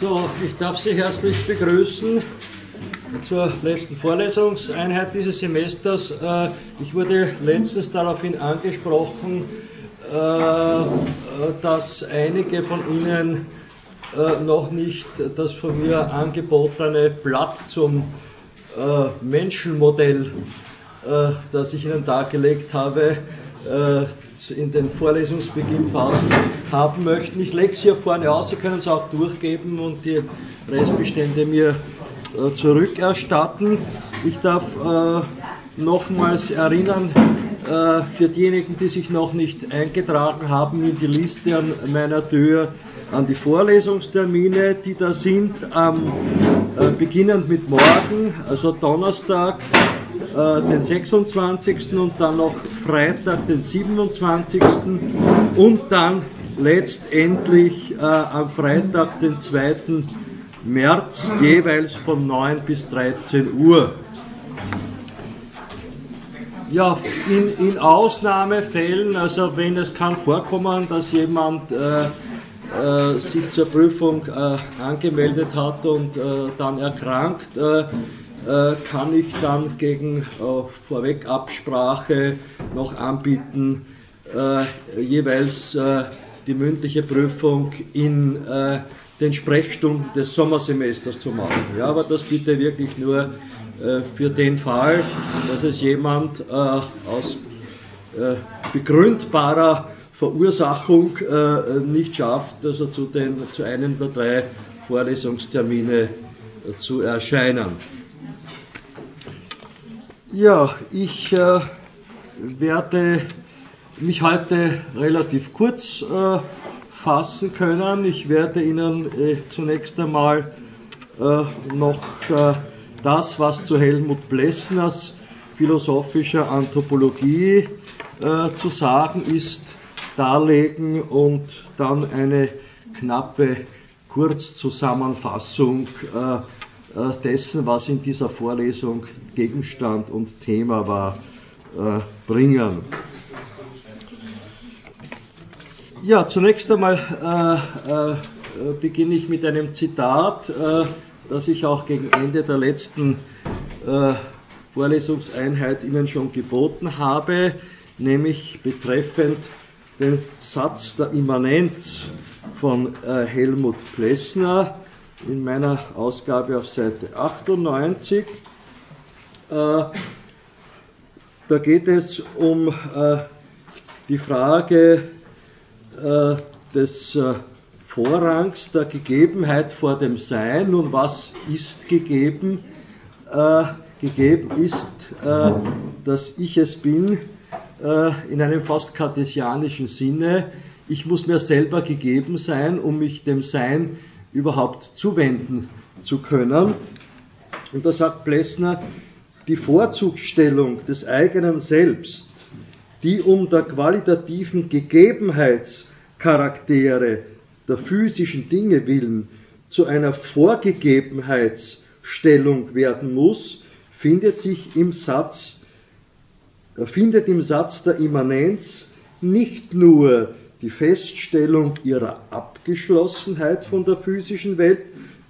So, ich darf Sie herzlich begrüßen zur letzten Vorlesungseinheit dieses Semesters. Äh, ich wurde letztens daraufhin angesprochen, äh, dass einige von Ihnen äh, noch nicht das von mir angebotene Blatt zum Menschenmodell, das ich Ihnen dargelegt habe, in den Vorlesungsbeginnphasen haben möchten. Ich lege es hier vorne aus, Sie können es auch durchgeben und die Restbestände mir äh, zurückerstatten. Ich darf äh, nochmals erinnern, äh, für diejenigen, die sich noch nicht eingetragen haben in die Liste an meiner Tür, an die Vorlesungstermine, die da sind, ähm, äh, beginnend mit morgen, also Donnerstag, äh, den 26. und dann noch Freitag, den 27. und dann letztendlich äh, am Freitag, den 2. März, jeweils von 9 bis 13 Uhr. Ja, in, in Ausnahmefällen, also wenn es kann vorkommen, dass jemand äh, äh, sich zur Prüfung äh, angemeldet hat und äh, dann erkrankt, äh, kann ich dann gegen Vorwegabsprache noch anbieten, jeweils die mündliche Prüfung in den Sprechstunden des Sommersemesters zu machen. Ja, aber das bitte wirklich nur äh, für den Fall, dass es jemand äh, aus äh, begründbarer Verursachung äh, nicht schafft, also zu, den, zu einem der drei Vorlesungstermine äh, zu erscheinen. Ja, ich äh, werde mich heute relativ kurz fassen können. Ich werde Ihnen äh, zunächst einmal äh, noch äh, das, was zu Helmut Plessners philosophischer Anthropologie äh, zu sagen ist, darlegen und dann eine knappe Kurzzusammenfassung äh, äh, dessen, was in dieser Vorlesung Gegenstand und Thema war, bringen. Ja, zunächst einmal äh, äh, beginne ich mit einem Zitat, äh, das ich auch gegen Ende der letzten äh, Vorlesungseinheit Ihnen schon geboten habe, nämlich betreffend den Satz der Immanenz von äh, Helmut Plessner in meiner Ausgabe auf Seite 98. Äh, da geht es um die Frage, äh, des äh, Vorrangs der Gegebenheit vor dem Sein. Nun, was ist gegeben? Äh, gegeben ist, äh, dass ich es bin, äh, in einem fast kartesianischen Sinne. Ich muss mir selber gegeben sein, um mich dem Sein überhaupt zuwenden zu können. Und da sagt Plessner, die Vorzugsstellung des eigenen Selbst, die um der qualitativen Gegebenheits Charaktere der physischen Dinge willen zu einer Vorgegebenheitsstellung werden muss, findet sich im Satz, äh, findet im Satz der Immanenz nicht nur die Feststellung ihrer Abgeschlossenheit von der physischen Welt,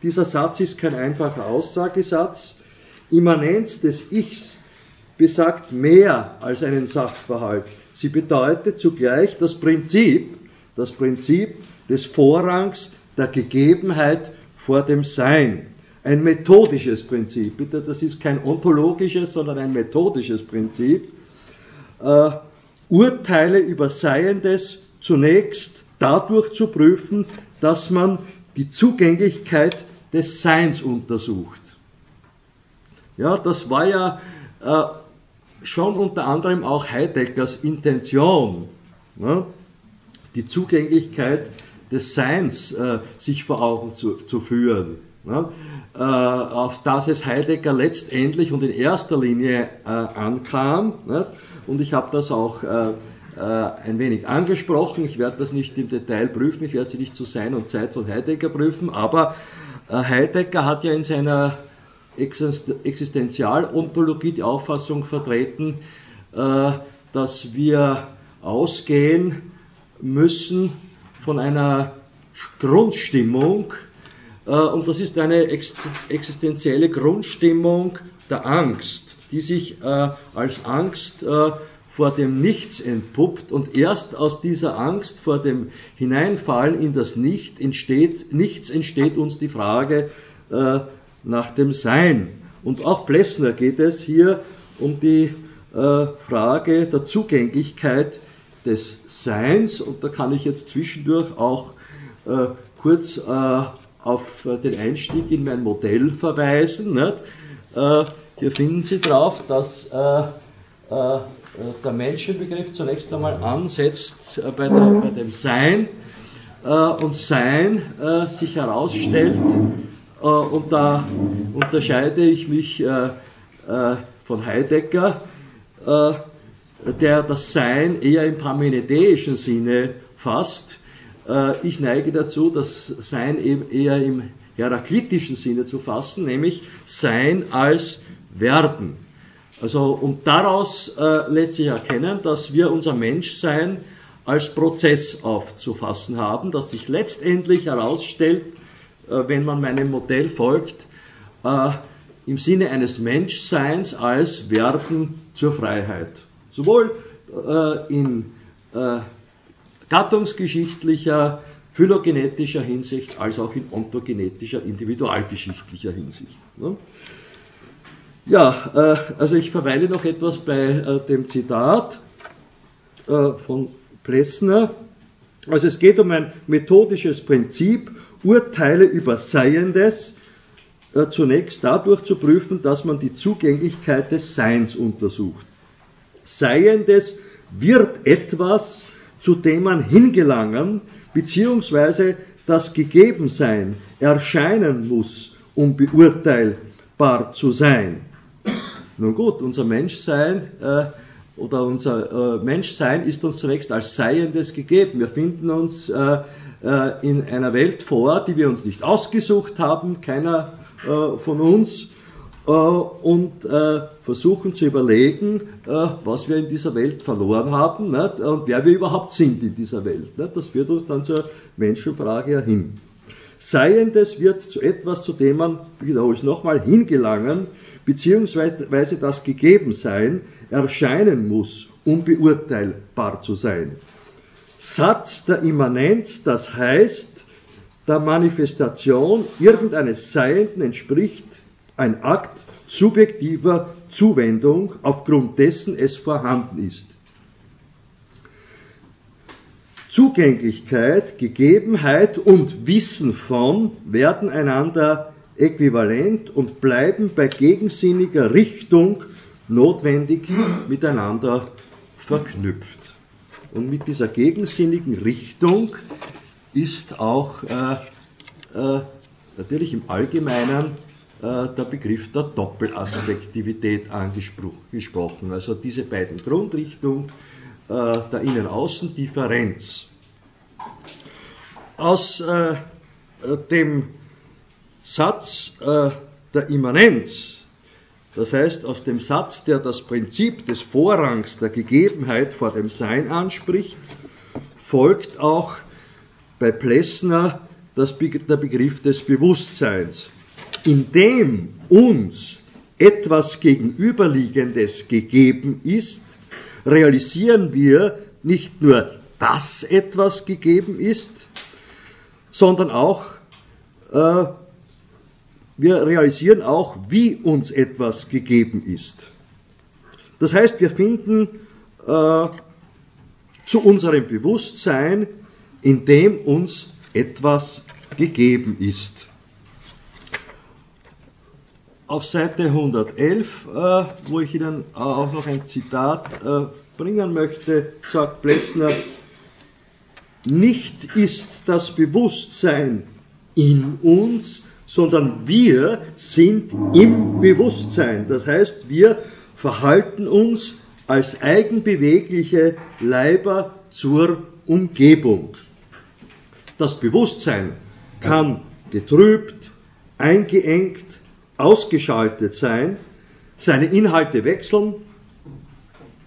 dieser Satz ist kein einfacher Aussagesatz, Immanenz des Ichs besagt mehr als einen Sachverhalt. Sie bedeutet zugleich das Prinzip, das Prinzip des Vorrangs der Gegebenheit vor dem Sein. Ein methodisches Prinzip. Bitte, das ist kein ontologisches, sondern ein methodisches Prinzip. Äh, Urteile über Seiendes zunächst dadurch zu prüfen, dass man die Zugänglichkeit des Seins untersucht. Ja, das war ja äh, schon unter anderem auch Heideggers Intention. Ne? die Zugänglichkeit des Seins äh, sich vor Augen zu, zu führen. Ja, äh, auf das es Heidegger letztendlich und in erster Linie äh, ankam. Ja, und ich habe das auch äh, äh, ein wenig angesprochen. Ich werde das nicht im Detail prüfen, ich werde sie nicht zu Sein und Zeit von Heidegger prüfen, aber äh, Heidegger hat ja in seiner Existenzialontologie die Auffassung vertreten, dass wir ausgehen müssen von einer Grundstimmung, äh, und das ist eine existenzielle Grundstimmung der Angst, die sich als Angst vor dem Nichts entpuppt und erst aus dieser Angst vor dem Hineinfallen in das Nicht entsteht, Nichts entsteht uns die Frage äh, nach dem Sein. Und auch Plessner geht es hier um die äh, Frage der Zugänglichkeit des Seins und da kann ich jetzt zwischendurch auch äh, kurz äh, auf den Einstieg in mein Modell verweisen. Äh, hier finden Sie drauf, dass äh, der Menschenbegriff zunächst einmal ansetzt äh, bei, der, bei dem Sein äh, und Sein sich herausstellt, und da unterscheide ich mich von Heidegger, der das Sein eher im parmenideischen Sinne fasst. Ich neige dazu, das Sein eben eher im heraklitischen Sinne zu fassen, nämlich Sein als Werden. Also, und daraus äh, lässt sich erkennen, dass wir unser Menschsein als Prozess aufzufassen haben, das sich letztendlich herausstellt, äh, wenn man meinem Modell folgt, äh, im Sinne eines Menschseins als Werden zur Freiheit. Sowohl äh, in äh, gattungsgeschichtlicher, phylogenetischer Hinsicht als auch in ontogenetischer, individualgeschichtlicher Hinsicht. Ne? Ja, äh, also ich verweile noch etwas bei äh, dem Zitat äh, von Plessner. Also es geht um ein methodisches Prinzip, Urteile über Seiendes zunächst dadurch zu prüfen, dass man die Zugänglichkeit des Seins untersucht. Seiendes wird etwas, zu dem man hingelangen, beziehungsweise das Gegebensein erscheinen muss, um beurteilbar zu sein. Nun gut, unser Menschsein äh, oder unser äh, Menschsein ist uns zunächst als Seiendes gegeben. Wir finden uns äh, äh in einer Welt vor, die wir uns nicht ausgesucht haben, keiner äh, von uns, äh, und versuchen zu überlegen, was wir in dieser Welt verloren haben nicht? und wer wir überhaupt sind in dieser Welt. Nicht? Das führt uns dann zur Menschenfrage hin. Seiendes wird zu etwas, zu dem man, ich wiederhole es nochmal, hingelangen, beziehungsweise das Gegebensein erscheinen muss, um beurteilbar zu sein. Satz der Immanenz, das heißt, der Manifestation irgendeines Seienden entspricht ein Akt subjektiver Zuwendung, aufgrund dessen es vorhanden ist. Zugänglichkeit, Gegebenheit und Wissen von werden einander äquivalent und bleiben bei gegensinniger Richtung notwendig miteinander verknüpft. Und mit dieser gegensinnigen Richtung ist auch äh, äh, natürlich im Allgemeinen äh, der Begriff der Doppelaspektivität angesprochen. Also diese beiden Grundrichtungen äh, der Innen-Außen-Differenz. Aus äh, dem Satz äh, der Immanenz, das heißt aus dem Satz, der das Prinzip des Vorrangs der Gegebenheit vor dem Sein anspricht, folgt auch bei Plessner das, der Begriff des Bewusstseins. Indem uns etwas Gegenüberliegendes gegeben ist, realisieren wir nicht nur, dass etwas gegeben ist, sondern auch, äh, wir realisieren auch, wie uns etwas gegeben ist. Das heißt, wir finden äh, zu unserem Bewusstsein, in dem uns etwas gegeben ist. Auf Seite 111, äh, wo ich Ihnen auch noch ein Zitat äh, bringen möchte, sagt Plessner, nicht ist das Bewusstsein in uns, sondern wir sind im Bewusstsein. Das heißt, wir verhalten uns als eigenbewegliche Leiber zur Umgebung. Das Bewusstsein kann getrübt, eingeengt, ausgeschaltet sein, seine Inhalte wechseln,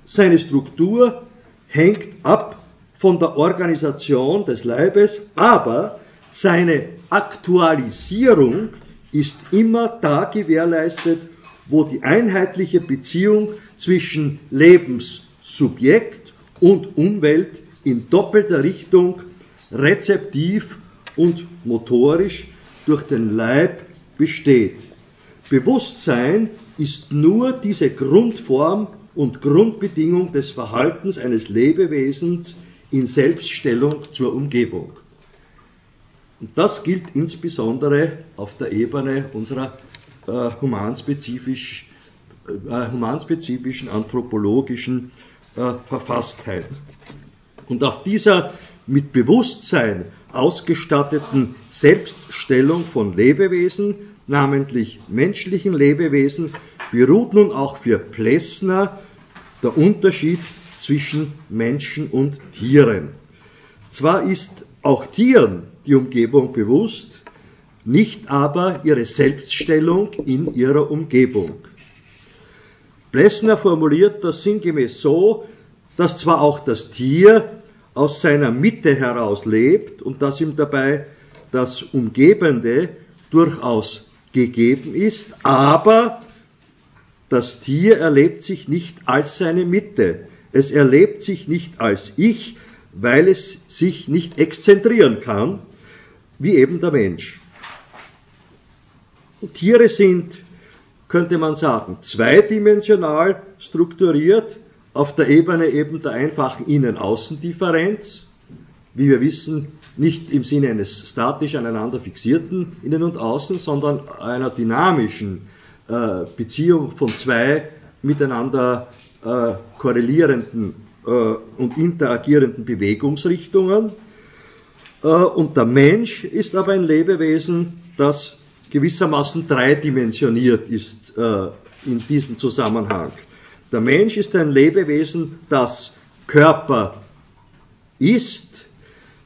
seine Struktur hängt ab von der Organisation des Leibes, aber Seine Aktualisierung ist immer da gewährleistet, wo die einheitliche Beziehung zwischen Lebenssubjekt und Umwelt in doppelter Richtung rezeptiv und motorisch durch den Leib besteht. Bewusstsein ist nur diese Grundform und Grundbedingung des Verhaltens eines Lebewesens in Selbststellung zur Umgebung. Und das gilt insbesondere auf der Ebene unserer äh, humanspezifisch, äh, humanspezifischen anthropologischen äh, Verfasstheit. Und auf dieser mit Bewusstsein ausgestatteten Selbststellung von Lebewesen, namentlich menschlichen Lebewesen, beruht nun auch für Plessner der Unterschied zwischen Menschen und Tieren. Zwar ist auch Tieren die Umgebung bewusst, nicht aber ihre Selbststellung in ihrer Umgebung. Plessner formuliert das sinngemäß so, dass zwar auch das Tier aus seiner Mitte heraus lebt und dass ihm dabei das Umgebende durchaus gegeben ist, aber das Tier erlebt sich nicht als seine Mitte. Es erlebt sich nicht als Ich, weil es sich nicht exzentrieren kann, wie eben der Mensch. Tiere sind, könnte man sagen, zweidimensional strukturiert, auf der Ebene eben der einfachen Innen-Außen-Differenz, wie wir wissen, nicht im Sinne eines statisch aneinander fixierten Innen und Außen, sondern einer dynamischen äh, Beziehung von zwei miteinander äh, korrelierenden und interagierenden Bewegungsrichtungen. Äh, und der Mensch ist aber ein Lebewesen, das gewissermaßen dreidimensioniert ist äh, in diesem Zusammenhang. Der Mensch ist ein Lebewesen, das Körper ist,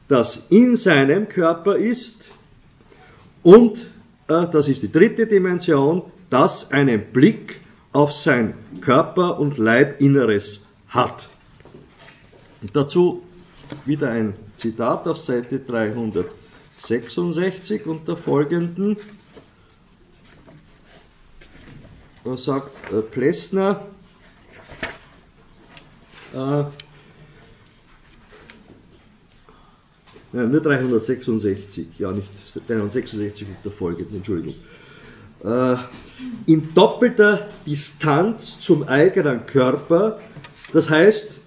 das in seinem Körper ist und, äh, das ist die dritte Dimension, das einen Blick auf sein Körper- und Leibinneres hat. Dazu wieder ein Zitat auf Seite 366 und der folgenden. Da sagt äh, Plessner, äh, ja, nur 366, ja nicht 366 und der folgenden, Entschuldigung. Äh, in doppelter Distanz zum eigenen Körper, das heißt,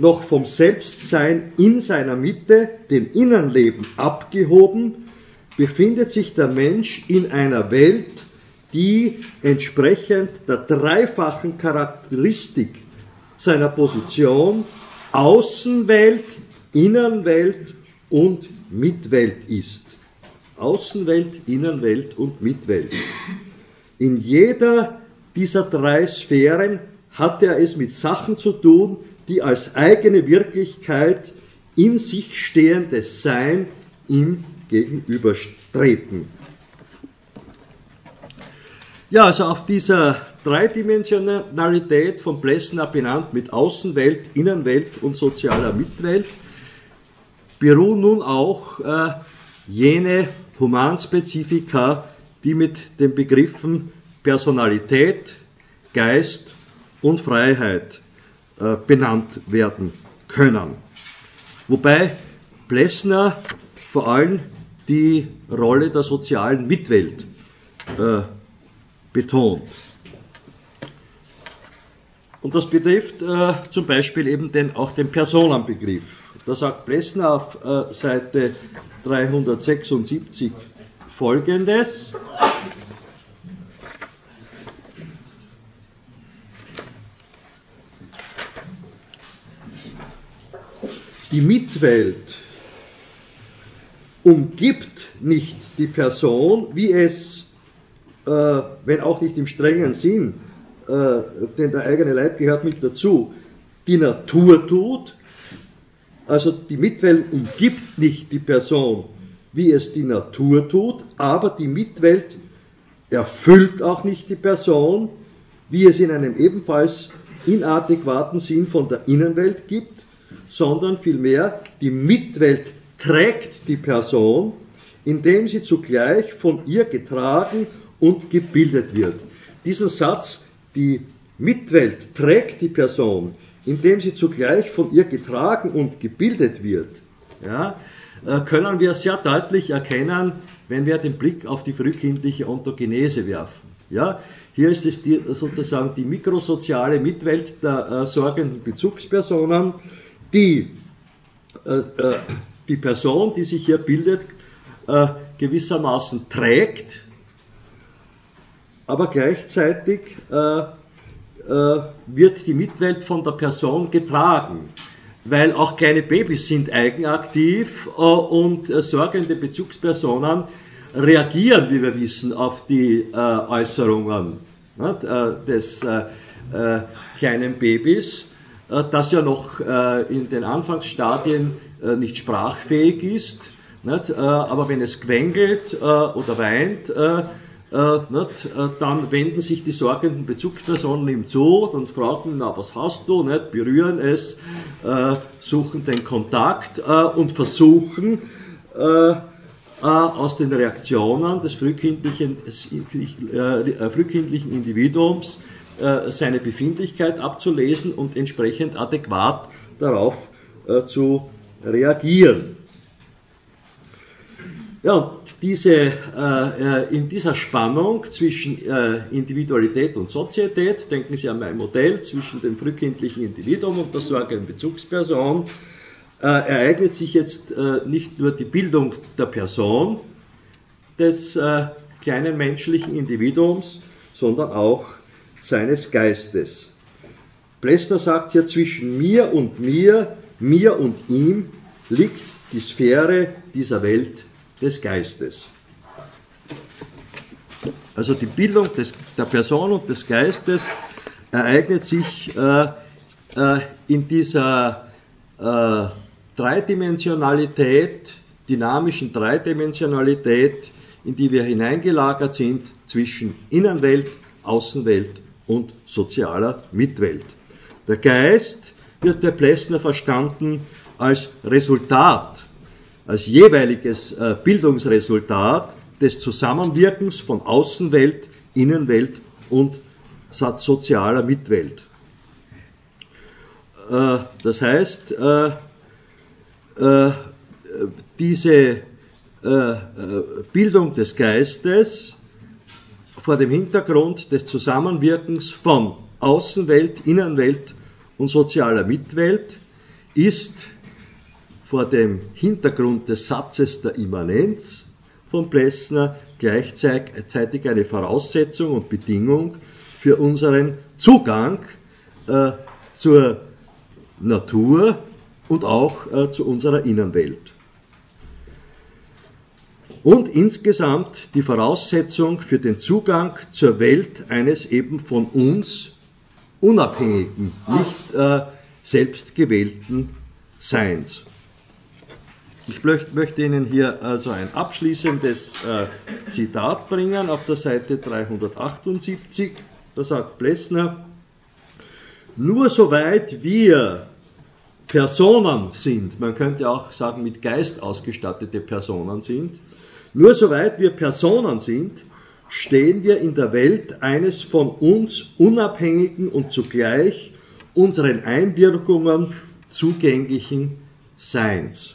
noch vom Selbstsein in seiner Mitte, dem Innenleben abgehoben, befindet sich der Mensch in einer Welt, die entsprechend der dreifachen Charakteristik seiner Position Außenwelt, Innenwelt und Mitwelt ist. Außenwelt, Innenwelt und Mitwelt. In jeder dieser drei Sphären hat er es mit Sachen zu tun, die als eigene Wirklichkeit in sich stehendes Sein ihm gegenübertreten. Ja, also auf dieser Dreidimensionalität von Plessner benannt mit Außenwelt, Innenwelt und sozialer Mitwelt beruhen nun auch äh, jene Humanspezifika, die mit den Begriffen Personalität, Geist und Freiheit äh, benannt werden können. Wobei Plessner vor allem die Rolle der sozialen Mitwelt äh, betont. Und das betrifft äh, zum Beispiel eben den, auch den Personenbegriff. Da sagt Plessner auf äh, Seite 376 folgendes. Die Mitwelt umgibt nicht die Person, wie es äh, wenn auch nicht im strengen Sinn, äh, denn der eigene Leib gehört mit dazu, die Natur tut, also die Mitwelt umgibt nicht die Person, wie es die Natur tut, aber die Mitwelt erfüllt auch nicht die Person, wie es in einem ebenfalls inadäquaten Sinn von der Innenwelt gibt, sondern vielmehr die Mitwelt trägt die Person, indem sie zugleich von ihr getragen und gebildet wird. Diesen Satz, die Mitwelt trägt die Person, indem sie zugleich von ihr getragen und gebildet wird, ja, äh, können wir sehr deutlich erkennen, wenn wir den Blick auf die frühkindliche Ontogenese werfen. Ja, hier ist es die, sozusagen die mikrosoziale Mitwelt der äh, sorgenden Bezugspersonen, die äh, äh, die Person, die sich hier bildet, äh, gewissermaßen trägt, aber gleichzeitig äh, äh, wird die Mitwelt von der Person getragen, weil auch kleine Babys sind eigenaktiv äh, und sorgende Bezugspersonen reagieren, wie wir wissen, auf die Äußerungen des kleinen Babys, das ja noch in den Anfangsstadien nicht sprachfähig ist, aber wenn es quengelt oder weint, äh, nicht, äh, dann wenden sich die sorgenden Bezugspersonen ihm zu und fragen, na, was hast du, nicht, berühren es, äh, suchen den Kontakt äh, und versuchen, äh, äh, aus den Reaktionen des frühkindlichen, frühkindlichen Individuums seine Befindlichkeit abzulesen und entsprechend adäquat darauf zu reagieren. Ja, diese, äh, äh, in dieser Spannung zwischen äh, Individualität und Sozietät, denken Sie an mein Modell, zwischen dem frühkindlichen Individuum und der sorgenden Bezugsperson, äh, ereignet sich jetzt äh, nicht nur die Bildung der Person des äh, kleinen menschlichen Individuums, sondern auch seines Geistes. Plessner sagt hier, zwischen mir und mir, mir und ihm liegt die Sphäre dieser Welt des Geistes. Also die Bildung des, der Person und des Geistes ereignet sich äh, äh, in dieser äh, Dreidimensionalität, dynamischen Dreidimensionalität, in die wir hineingelagert sind zwischen Innenwelt, Außenwelt und sozialer Mitwelt. Der Geist wird bei Plessner verstanden als Resultat als jeweiliges äh, Bildungsresultat des Zusammenwirkens von Außenwelt, Innenwelt und sozialer Mitwelt. Äh, das heißt, äh, diese Bildung des Geistes vor dem Hintergrund des Zusammenwirkens von Außenwelt, Innenwelt und sozialer Mitwelt ist vor dem Hintergrund des Satzes der Immanenz von Plessner gleichzeitig eine Voraussetzung und Bedingung für unseren Zugang äh, zur Natur und auch äh, zu unserer Innenwelt. Und insgesamt die Voraussetzung für den Zugang zur Welt eines eben von uns unabhängigen, nicht äh, selbstgewählten Seins. Ich möchte Ihnen hier also ein abschließendes äh, Zitat bringen auf der Seite 378. Da sagt Plessner, nur soweit wir Personen sind, man könnte auch sagen mit Geist ausgestattete Personen sind, nur soweit wir Personen sind, stehen wir in der Welt eines von uns unabhängigen und zugleich unseren Einwirkungen zugänglichen Seins.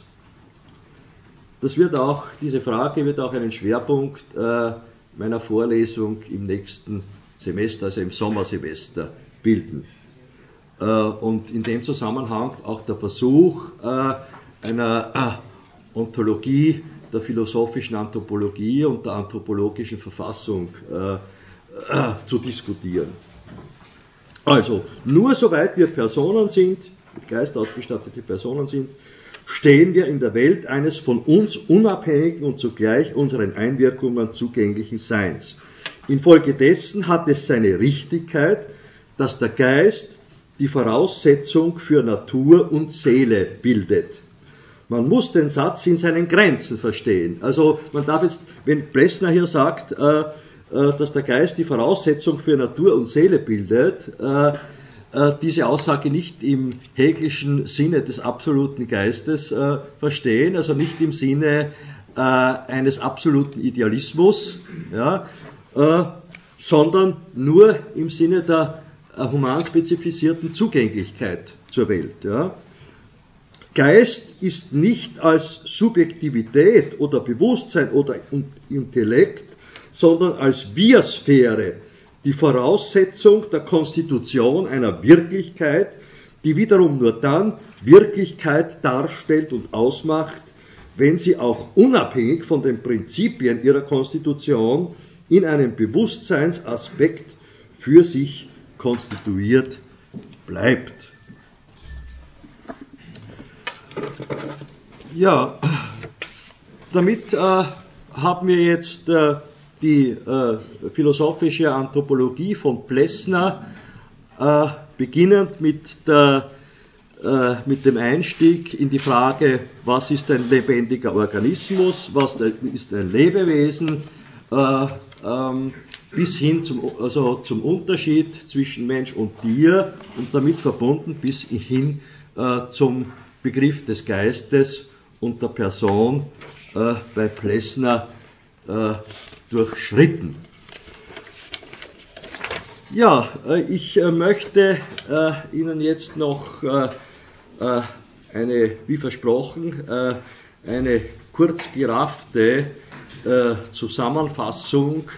Das wird auch, diese Frage wird auch einen Schwerpunkt äh, meiner Vorlesung im nächsten Semester, also im Sommersemester, bilden. Äh, und in dem Zusammenhang auch der Versuch äh, einer Ontologie der philosophischen Anthropologie und der anthropologischen Verfassung äh, äh, zu diskutieren. Also, nur soweit wir Personen sind, mit Geist ausgestattete Personen sind, stehen wir in der Welt eines von uns unabhängigen und zugleich unseren Einwirkungen zugänglichen Seins. Infolgedessen hat es seine Richtigkeit, dass der Geist die Voraussetzung für Natur und Seele bildet. Man muss den Satz in seinen Grenzen verstehen. Also man darf jetzt, wenn Plessner hier sagt, äh, äh, dass der Geist die Voraussetzung für Natur und Seele bildet, äh, diese Aussage nicht im hegelischen Sinne des absoluten Geistes verstehen, also nicht im Sinne eines absoluten Idealismus, ja, sondern nur im Sinne der humanspezifisierten Zugänglichkeit zur Welt. Ja. Geist ist nicht als Subjektivität oder Bewusstsein oder Intellekt, sondern als Wir-Sphäre die Voraussetzung der Konstitution einer Wirklichkeit, die wiederum nur dann Wirklichkeit darstellt und ausmacht, wenn sie auch unabhängig von den Prinzipien ihrer Konstitution in einem Bewusstseinsaspekt für sich konstituiert bleibt. Ja, damit äh, haben wir jetzt äh, die äh, philosophische Anthropologie von Plessner, äh, beginnend mit, der, äh, mit dem Einstieg in die Frage, was ist ein lebendiger Organismus, was ist ein Lebewesen, äh, ähm, bis hin zum, also zum Unterschied zwischen Mensch und Tier und damit verbunden bis hin zum Begriff des Geistes und der Person äh, bei Plessner äh, durchschritten. Ja, äh, ich äh, möchte äh, Ihnen jetzt noch eine, wie versprochen, eine kurz geraffte Zusammenfassung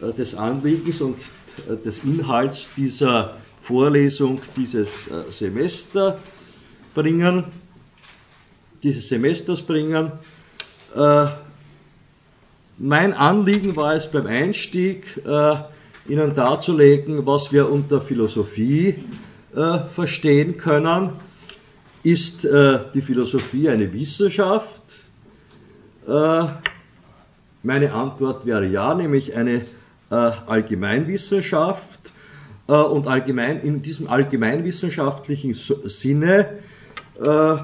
des Anliegens und des Inhalts dieser Vorlesung dieses Semester bringen, dieses Semesters bringen. Äh, mein Anliegen war es beim Einstieg, äh, Ihnen darzulegen, was wir unter Philosophie äh, verstehen können. Ist äh, die Philosophie eine Wissenschaft? Äh, meine Antwort wäre ja, nämlich eine äh, Allgemeinwissenschaft und allgemein, in diesem allgemeinwissenschaftlichen Sinne äh,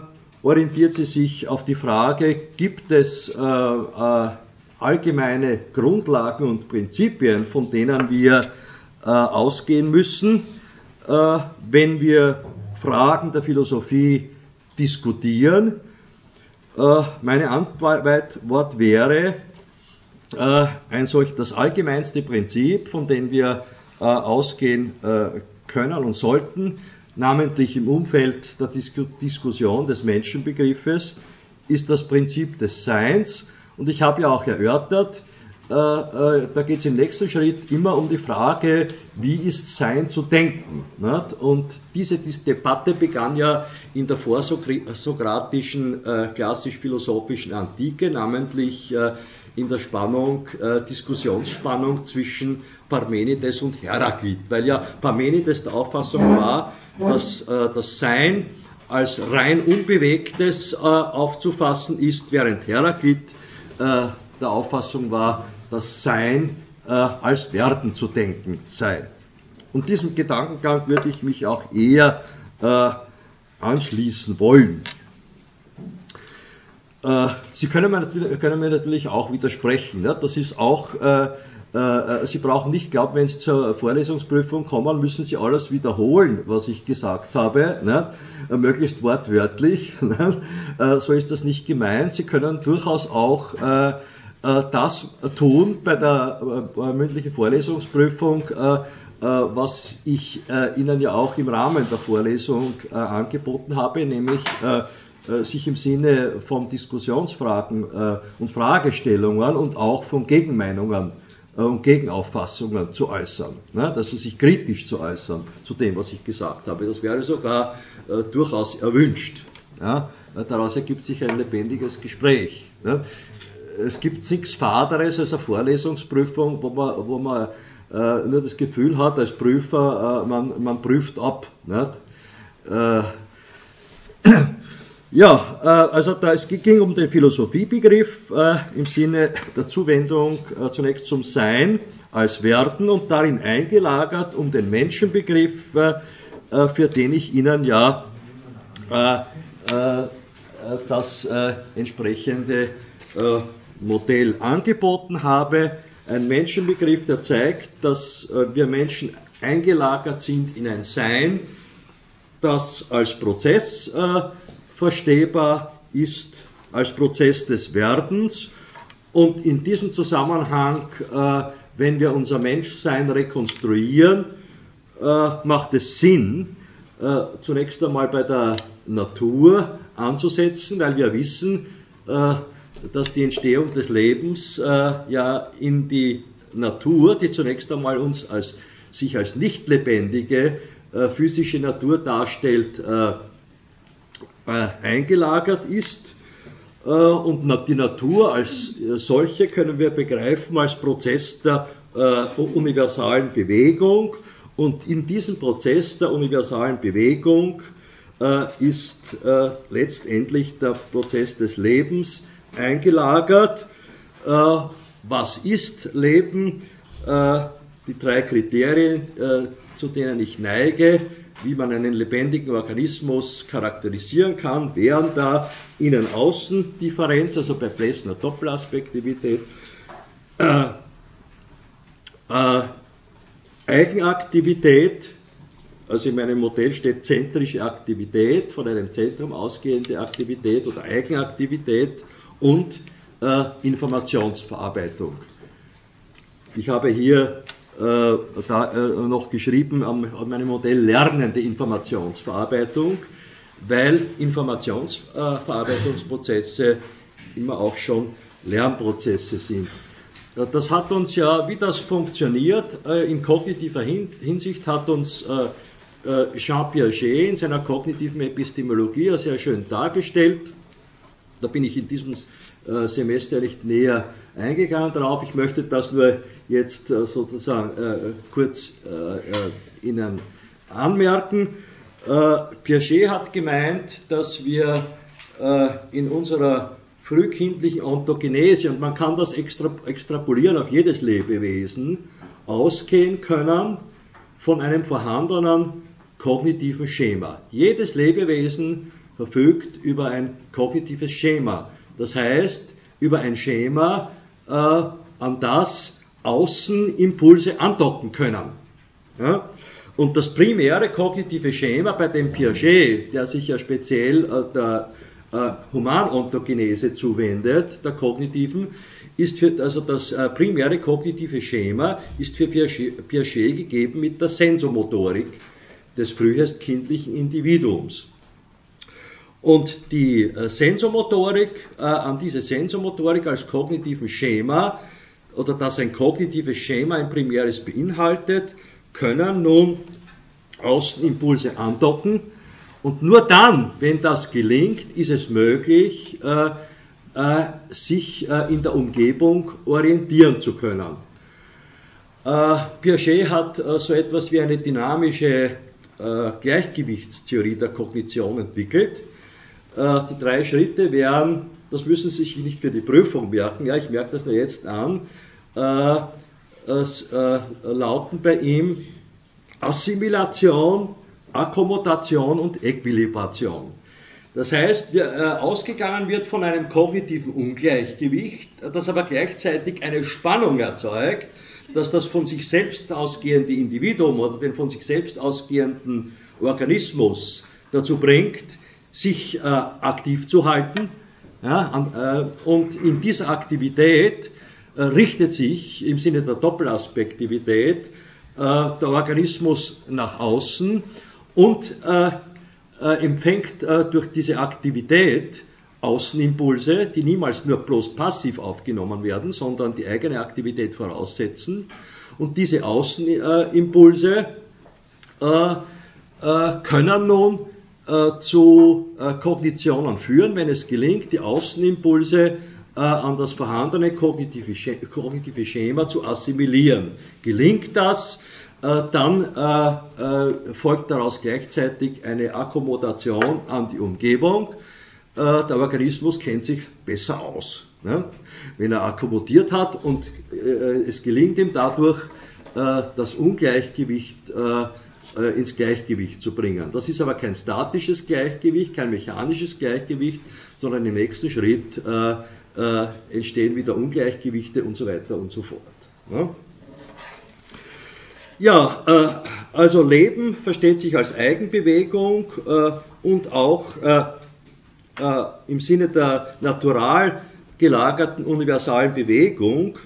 orientiert sie sich auf die Frage, gibt es äh, äh, allgemeine Grundlagen und Prinzipien, von denen wir äh, ausgehen müssen, äh, wenn wir Fragen der Philosophie diskutieren. Äh, meine Antwort wäre, ein solch das allgemeinste Prinzip, von dem wir ausgehen können und sollten, namentlich im Umfeld der Dis Diskussion des Menschenbegriffes, ist das Prinzip des Seins. Und ich habe ja auch erörtert, äh, äh, da geht es im nächsten Schritt immer um die Frage, wie ist Sein zu denken? Nicht? Und diese, diese, Debatte begann ja in der vorsokratischen, äh, klassisch-philosophischen Antike, namentlich äh, in der Spannung, äh, Diskussionsspannung zwischen Parmenides und Heraklit, weil ja Parmenides der Auffassung war, dass äh, das Sein als rein Unbewegtes äh, aufzufassen ist, während Heraklit äh, der Auffassung war, dass Sein äh, als Werden zu denken sei. Und diesem Gedankengang würde ich mich auch eher äh, anschließen wollen. Äh, Sie können mir, können mir, natürlich auch widersprechen. Ne? Das ist auch, äh, äh, Sie brauchen nicht glauben, wenn Sie zur Vorlesungsprüfung kommen, müssen Sie alles wiederholen, was ich gesagt habe, ne? Äh, möglichst wortwörtlich. Ne? Äh, so ist das nicht gemeint. Sie können durchaus auch äh, das tun bei der mündlichen Vorlesungsprüfung, was ich Ihnen ja auch im Rahmen der Vorlesung angeboten habe, nämlich äh, sich im Sinne von Diskussionsfragen äh, und Fragestellungen und auch von Gegenmeinungen äh, und Gegenauffassungen zu äußern. Ne? Also sich kritisch zu äußern zu dem, was ich gesagt habe. Das wäre sogar durchaus erwünscht. Ja? Daraus ergibt sich ein lebendiges Gespräch. Ne? Es gibt nichts Faderes als eine Vorlesungsprüfung, wo man, wo man äh, nur das Gefühl hat, als Prüfer, äh, man, man prüft ab. Nicht? Äh, ja, äh, also da, es ging um den Philosophiebegriff äh, im Sinne der Zuwendung äh, zunächst zum Sein als Werden und darin eingelagert um den Menschenbegriff, äh, äh für den ich Ihnen ja äh, das entsprechende Modell angeboten habe. Ein Menschenbegriff, der zeigt, dass wir Menschen eingelagert sind in ein Sein, das als Prozess verstehbar ist als Prozess des Werdens. Und in diesem Zusammenhang, äh, wenn wir unser Menschsein rekonstruieren, äh, macht es Sinn, äh, zunächst einmal bei der Natur anzusetzen, weil wir wissen, äh, dass die Entstehung des Lebens äh, ja in die Natur, die zunächst einmal uns als, sich als nicht lebendige äh, physische Natur darstellt, eingelagert ist. Und die Natur als solche können wir begreifen als Prozess der universalen Bewegung. Und in diesem Prozess der universalen Bewegung ist letztendlich der Prozess des Lebens eingelagert. Äh, was ist Leben? Äh, die drei Kriterien, äh, zu denen ich neige, wie man einen lebendigen Organismus charakterisieren kann, wären da Innen-Außen-Differenz, also bei Plessner Doppelaspektivität, äh, äh, Eigenaktivität, also in meinem Modell steht zentrische Aktivität, von einem Zentrum ausgehende Aktivität oder Eigenaktivität und äh, Informationsverarbeitung. Ich habe hier äh, da, äh, noch geschrieben an, an, meinem Modell lernende Informationsverarbeitung, weil Informationsverarbeitungsprozesse immer auch schon Lernprozesse sind. Äh, das hat uns ja, wie das funktioniert, äh, in kognitiver Hinsicht hat uns äh, Jean Piaget in seiner kognitiven Epistemologie sehr schön dargestellt. Da bin ich in diesem äh, Semester nicht näher eingegangen darauf. Ich möchte das nur jetzt äh, sozusagen äh, kurz Ihnen anmerken. Piaget hat gemeint, dass wir in unserer frühkindlichen Ontogenese, und man kann das extra, extrapolieren auf jedes Lebewesen, ausgehen können von einem vorhandenen kognitiven Schema. Jedes Lebewesen verfügt über ein kognitives Schema. Das heißt, über ein Schema, äh, an das Außenimpulse andocken können. Ja? Und das primäre kognitive Schema bei dem Piaget, der sich ja speziell äh, der äh, Humanontogenese zuwendet, der kognitiven, ist für, also das äh, primäre kognitive Schema ist für Piaget, Piaget gegeben mit der Sensomotorik des frühest kindlichen Individuums. Und die äh, Sensomotorik, äh, an diese Sensomotorik als kognitiven Schema oder dass ein kognitives Schema ein primäres beinhaltet, können nun Außenimpulse andocken. Und nur dann, wenn das gelingt, ist es möglich, äh, äh, sich äh, in der Umgebung orientieren zu können. Äh, Piaget hat so etwas wie eine dynamische Gleichgewichtstheorie der Kognition entwickelt die drei Schritte wären, das müssen Sie sich nicht für die Prüfung merken, ja, ich merke das nur jetzt an, äh, es äh, lauten bei ihm Assimilation, Akkommodation und Äquilibration. Das heißt, wir, äh, ausgegangen wird von einem kognitiven Ungleichgewicht, das aber gleichzeitig eine Spannung erzeugt, dass das von sich selbst ausgehende Individuum oder den von sich selbst ausgehenden Organismus dazu bringt, sich äh, aktiv zu halten. Ja, und, äh, und in dieser Aktivität äh, richtet sich im Sinne der Doppelaspektivität äh, der Organismus nach außen und äh, äh, empfängt durch diese Aktivität Außenimpulse, die niemals nur bloß passiv aufgenommen werden, sondern die eigene Aktivität voraussetzen. Und diese Außenimpulse können nun äh, zu äh, Kognitionen führen, wenn es gelingt, die Außenimpulse äh, an das vorhandene kognitive, Schema zu assimilieren. Gelingt das, dann folgt daraus gleichzeitig eine Akkommodation an die Umgebung. Der Organismus kennt sich besser aus. Ne? Wenn er akkommodiert hat und es gelingt ihm dadurch, das Ungleichgewicht äh, ins Gleichgewicht zu bringen. Das ist aber kein statisches Gleichgewicht, kein mechanisches Gleichgewicht, sondern im nächsten Schritt äh, äh, entstehen wieder Ungleichgewichte und so weiter und so fort. Ja, ja äh, also Leben versteht sich als Eigenbewegung äh, und auch äh, äh, im Sinne der natural gelagerten universalen Bewegung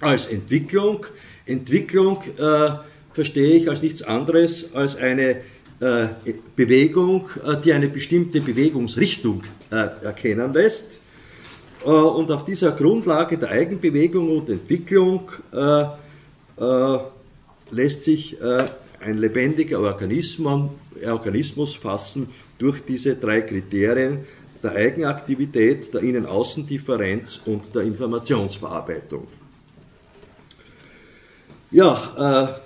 als Entwicklung. Entwicklung äh, verstehe ich als nichts anderes als eine äh, Bewegung, äh, die eine bestimmte Bewegungsrichtung äh, erkennen lässt. Äh, und auf dieser Grundlage der Eigenbewegung und Entwicklung lässt sich ein lebendiger Organismus, fassen durch diese drei Kriterien der Eigenaktivität, der Innen-Außen-Differenz und der Informationsverarbeitung. Ja, äh,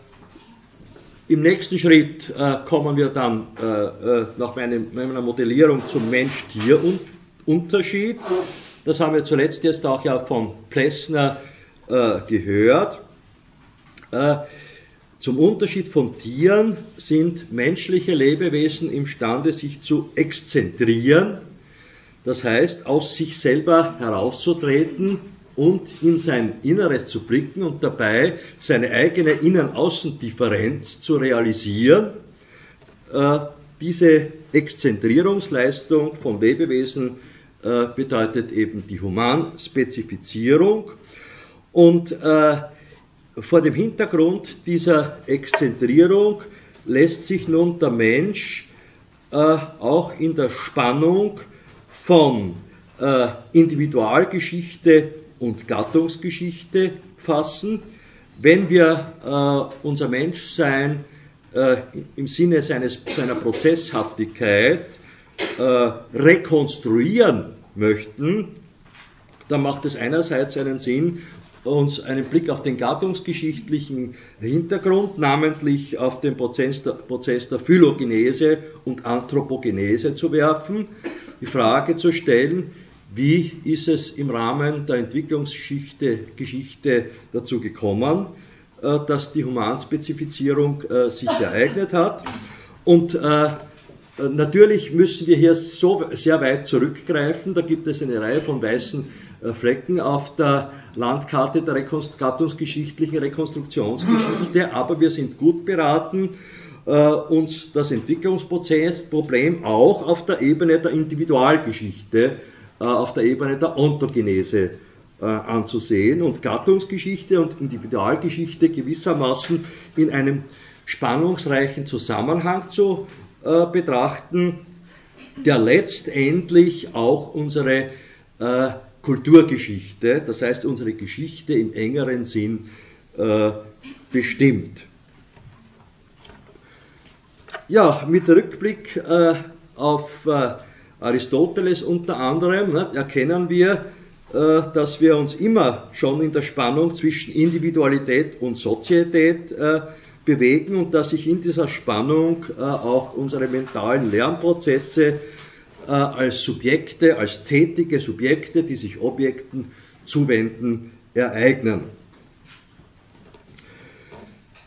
im nächsten Schritt äh, kommen wir dann äh, äh nach meiner Modellierung zum Mensch-Tier-Unterschied. Das haben wir zuletzt jetzt auch ja von Plessner äh, gehört. Äh, zum Unterschied von Tieren sind menschliche Lebewesen imstande, sich zu exzentrieren, das heißt aus sich selber herauszutreten und in sein Inneres zu blicken und dabei seine eigene Innen-Außen-Differenz zu realisieren. Äh, diese Exzentrierungsleistung von Lebewesen äh, bedeutet eben die Humanspezifizierung und äh, vor dem Hintergrund dieser Exzentrierung lässt sich nun der Mensch äh, auch in der Spannung von äh, Individualgeschichte und Gattungsgeschichte fassen. Wenn wir äh, unser Menschsein äh, im Sinne seines, seiner Prozesshaftigkeit äh, rekonstruieren möchten, dann macht es einerseits einen Sinn, uns einen Blick auf den gattungsgeschichtlichen Hintergrund, namentlich auf den Prozess der, Prozess der Phylogenese und Anthropogenese zu werfen, die Frage zu stellen, wie ist es im Rahmen der Entwicklungsgeschichte Geschichte dazu gekommen, äh, dass die Humanspezifizierung äh, sich ereignet hat. Und äh, natürlich müssen wir hier so sehr weit zurückgreifen. Da gibt es eine Reihe von weißen Flecken auf der Landkarte der gattungsgeschichtlichen Rekonstruktionsgeschichte, aber wir sind gut beraten, uns das Entwicklungsprozessproblem auch auf der Ebene der Individualgeschichte auf der Ebene der Ontogenese äh, anzusehen und Gattungsgeschichte und Individualgeschichte gewissermaßen in einem spannungsreichen Zusammenhang zu äh, betrachten, der letztendlich auch unsere Kulturgeschichte, das heißt unsere Geschichte im engeren Sinn, bestimmt. Ja, mit Rückblick auf Aristoteles unter anderem ne, erkennen wir, äh, dass wir uns immer schon in der Spannung zwischen Individualität und Sozietät äh, bewegen und dass sich in dieser Spannung äh, auch unsere mentalen Lernprozesse als Subjekte, als tätige Subjekte, die sich Objekten zuwenden, ereignen.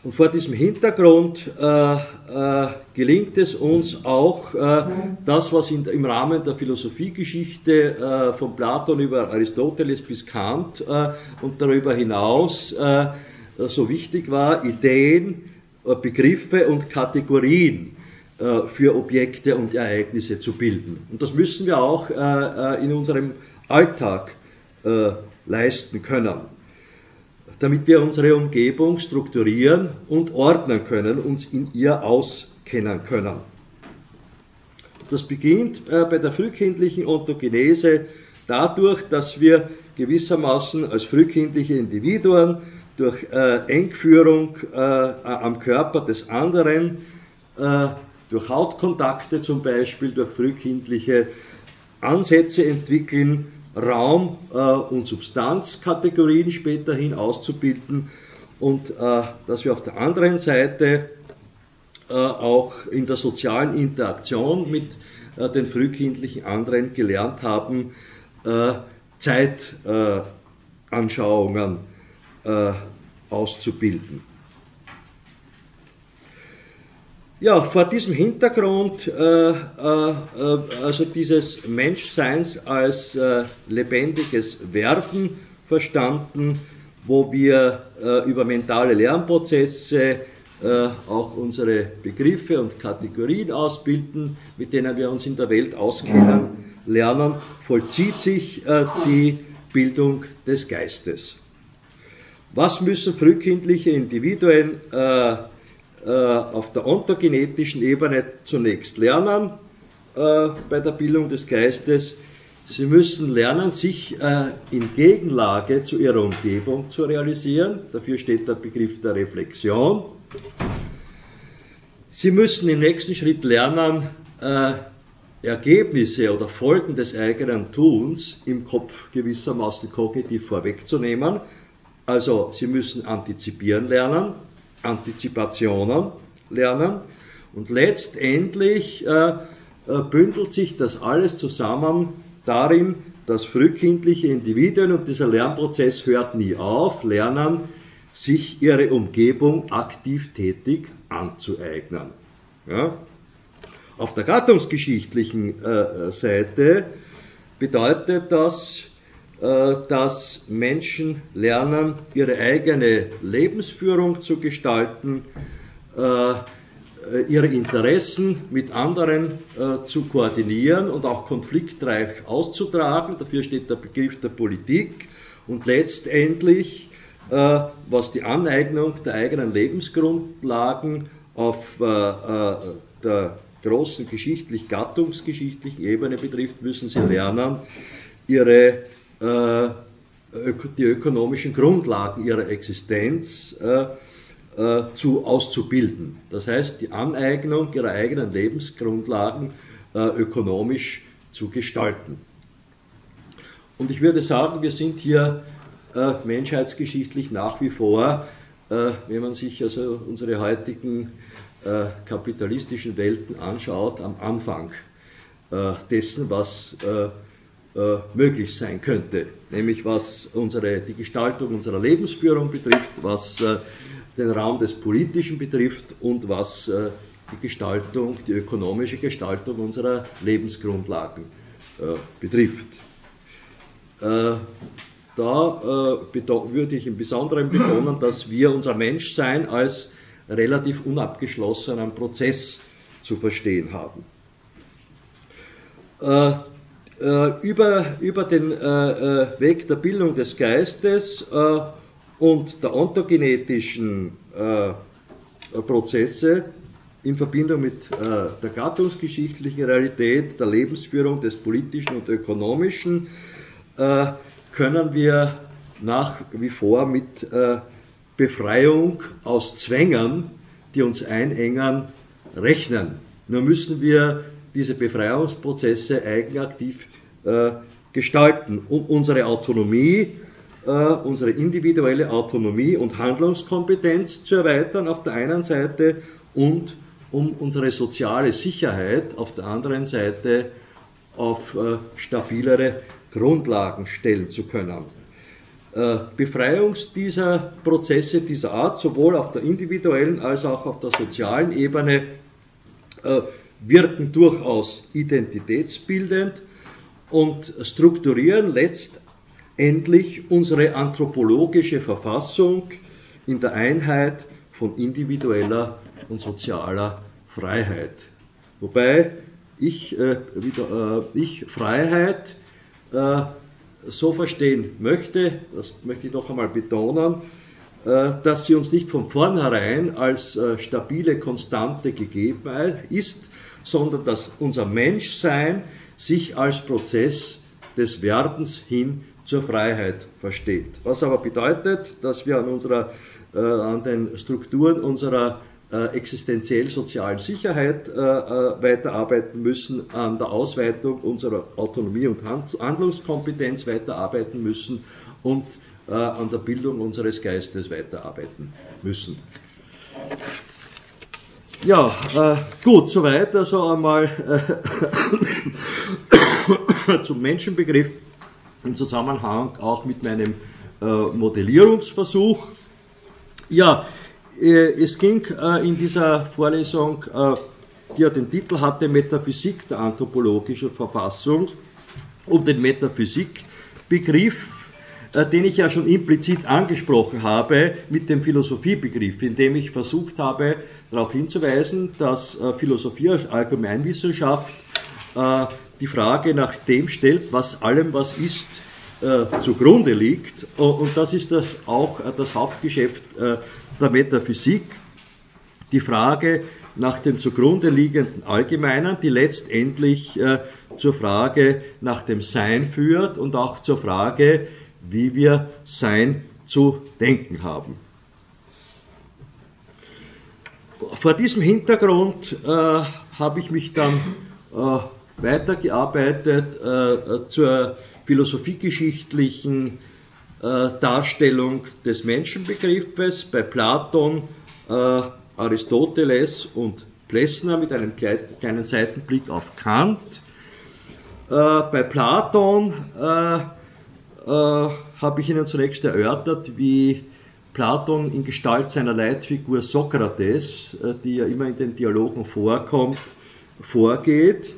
Und vor diesem Hintergrund äh, äh, gelingt es uns auch, äh, das, was in, im Rahmen der Philosophiegeschichte äh, von Platon über Aristoteles bis Kant äh, und darüber hinaus äh, so wichtig war, Ideen, Begriffe und Kategorien für Objekte und Ereignisse zu bilden. Und das müssen wir auch in unserem Alltag leisten können damit wir unsere Umgebung strukturieren und ordnen können, uns in ihr auskennen können. Das beginnt äh, bei der frühkindlichen Ontogenese dadurch, dass wir gewissermaßen als frühkindliche Individuen durch äh, Engführung äh, am Körper des anderen, äh, durch Hautkontakte zum Beispiel, durch frühkindliche Ansätze entwickeln, Raum- äh, und Substanzkategorien späterhin auszubilden und äh, dass wir auf der anderen Seite äh, auch in der sozialen Interaktion mit den frühkindlichen anderen gelernt haben, Zeitanschauungen auszubilden. Ja, vor diesem Hintergrund, äh, äh, also dieses Menschseins als äh, lebendiges Werden verstanden, wo wir äh, über mentale Lernprozesse äh, auch unsere Begriffe und Kategorien ausbilden, mit denen wir uns in der Welt auskennen, Lernen vollzieht sich äh, die Bildung des Geistes. Was müssen frühkindliche Individuen äh, äh, auf der ontogenetischen Ebene zunächst lernen äh, bei der Bildung des Geistes? Sie müssen lernen, sich äh, in Gegenlage zu ihrer Umgebung zu realisieren. Dafür steht der Begriff der Reflexion. Sie müssen im nächsten Schritt lernen, äh, Ergebnisse oder Folgen des eigenen Tuns im Kopf gewissermaßen kognitiv vorwegzunehmen. Also Sie müssen antizipieren lernen, Antizipationen lernen und letztendlich äh, äh, bündelt sich das alles zusammen darin, dass frühkindliche Individuen, und dieser Lernprozess hört nie auf, lernen, sich ihre Umgebung aktiv tätig anzueignen. Ja? Auf der gattungsgeschichtlichen äh, Seite bedeutet das, äh, dass Menschen lernen, ihre eigene Lebensführung zu gestalten, äh, ihre Interessen mit anderen äh, zu koordinieren und auch konfliktreich auszutragen. Dafür steht der Begriff der Politik und letztendlich, was die Aneignung der eigenen Lebensgrundlagen auf der großen geschichtlich-gattungsgeschichtlichen Ebene betrifft, müssen sie lernen, ihre, äh, die ökonomischen Grundlagen ihrer Existenz äh, äh, zu, auszubilden. Das heißt, die Aneignung ihrer eigenen Lebensgrundlagen äh, ökonomisch zu gestalten. Und ich würde sagen, wir sind hier äh, menschheitsgeschichtlich nach wie vor, äh, wenn man sich also unsere heutigen äh, kapitalistischen Welten anschaut, am Anfang äh, dessen, was äh, äh, möglich sein könnte, nämlich was unsere, die Gestaltung unserer Lebensführung betrifft, was äh, den Raum des Politischen betrifft und was äh, die Gestaltung, die ökonomische Gestaltung unserer Lebensgrundlagen betrifft. Da würde ich im Besonderen betonen, dass wir unser Menschsein als relativ unabgeschlossenen Prozess zu verstehen haben. Äh, über, über den äh, äh Weg der Bildung des Geistes und der ontogenetischen Prozesse in Verbindung mit der gattungsgeschichtlichen Realität, der Lebensführung des politischen und ökonomischen, können wir nach wie vor mit Befreiung aus Zwängen, die uns einengen, rechnen. Nur müssen wir diese Befreiungsprozesse eigenaktiv äh, gestalten, um unsere Autonomie, äh, unsere individuelle Autonomie und Handlungskompetenz zu erweitern auf der einen Seite und um unsere soziale Sicherheit auf der anderen Seite auf äh, stabilere Grundlagen stellen zu können. Äh, Befreiungs dieser Prozesse dieser Art, sowohl auf der individuellen als auch auf der sozialen Ebene, äh, wirken durchaus identitätsbildend und strukturieren letztendlich unsere anthropologische Verfassung in der Einheit von individueller und sozialer Freiheit. Wobei ich, äh, wieder, äh, ich Freiheit äh, so verstehen möchte, das möchte ich noch einmal betonen, äh, dass sie uns nicht von vornherein als äh, stabile Konstante gegeben ist, sondern dass unser Menschsein sich als Prozess des Werdens hin zur Freiheit versteht. Was aber bedeutet, dass wir an, unserer, äh, an den Strukturen unserer äh, existenziell-sozialen Sicherheit äh, äh, weiterarbeiten müssen, an der Ausweitung unserer Autonomie und Handlungskompetenz weiterarbeiten müssen und an der Bildung unseres Geistes weiterarbeiten müssen. Ja, äh, gut, soweit also einmal äh, zum Menschenbegriff im Zusammenhang auch mit meinem äh, Modellierungsversuch. Ja, äh, es ging äh, in dieser Vorlesung, äh, die ja den Titel hatte Metaphysik der anthropologischen Verfassung, um den Metaphysikbegriff, den ich ja schon implizit angesprochen habe, mit dem Philosophiebegriff, indem ich versucht habe, darauf hinzuweisen, dass Philosophie als Allgemeinwissenschaft die Frage nach dem stellt, was allem, was ist, äh, zugrunde liegt. Und das ist das auch äh, das Hauptgeschäft äh, der Metaphysik. Die Frage nach dem zugrunde liegenden Allgemeinen, die letztendlich äh, zur Frage nach dem Sein führt und auch zur Frage, wie wir Sein zu denken haben. Vor diesem Hintergrund äh, habe ich mich dann äh, weitergearbeitet äh, zur philosophiegeschichtlichen äh, Darstellung des Menschenbegriffes bei Platon, äh, Aristoteles und Plessner mit einem kleinen Seitenblick auf Kant. Äh, bei Platon habe ich Ihnen zunächst erörtert, wie Platon in Gestalt seiner Leitfigur Sokrates, die ja immer in den Dialogen vorkommt, vorgeht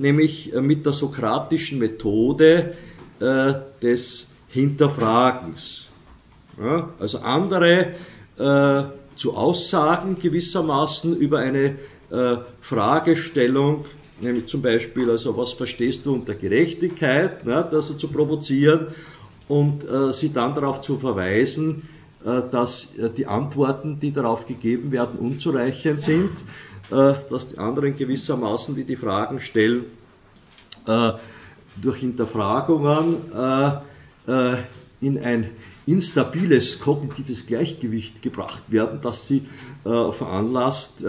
nämlich äh, mit der sokratischen Methode äh, des Hinterfragens. Ja, also andere äh, zu Aussagen gewissermaßen über eine äh, Fragestellung, nämlich zum Beispiel, also was verstehst du unter Gerechtigkeit, ne, das zu provozieren und äh, sie dann darauf zu verweisen, äh, dass die Antworten, die darauf gegeben werden, unzureichend sind äh, dass die anderen gewissermaßen, die die Fragen stellen, äh, durch Hinterfragungen äh, in ein instabiles kognitives Gleichgewicht gebracht werden, das sie veranlasst,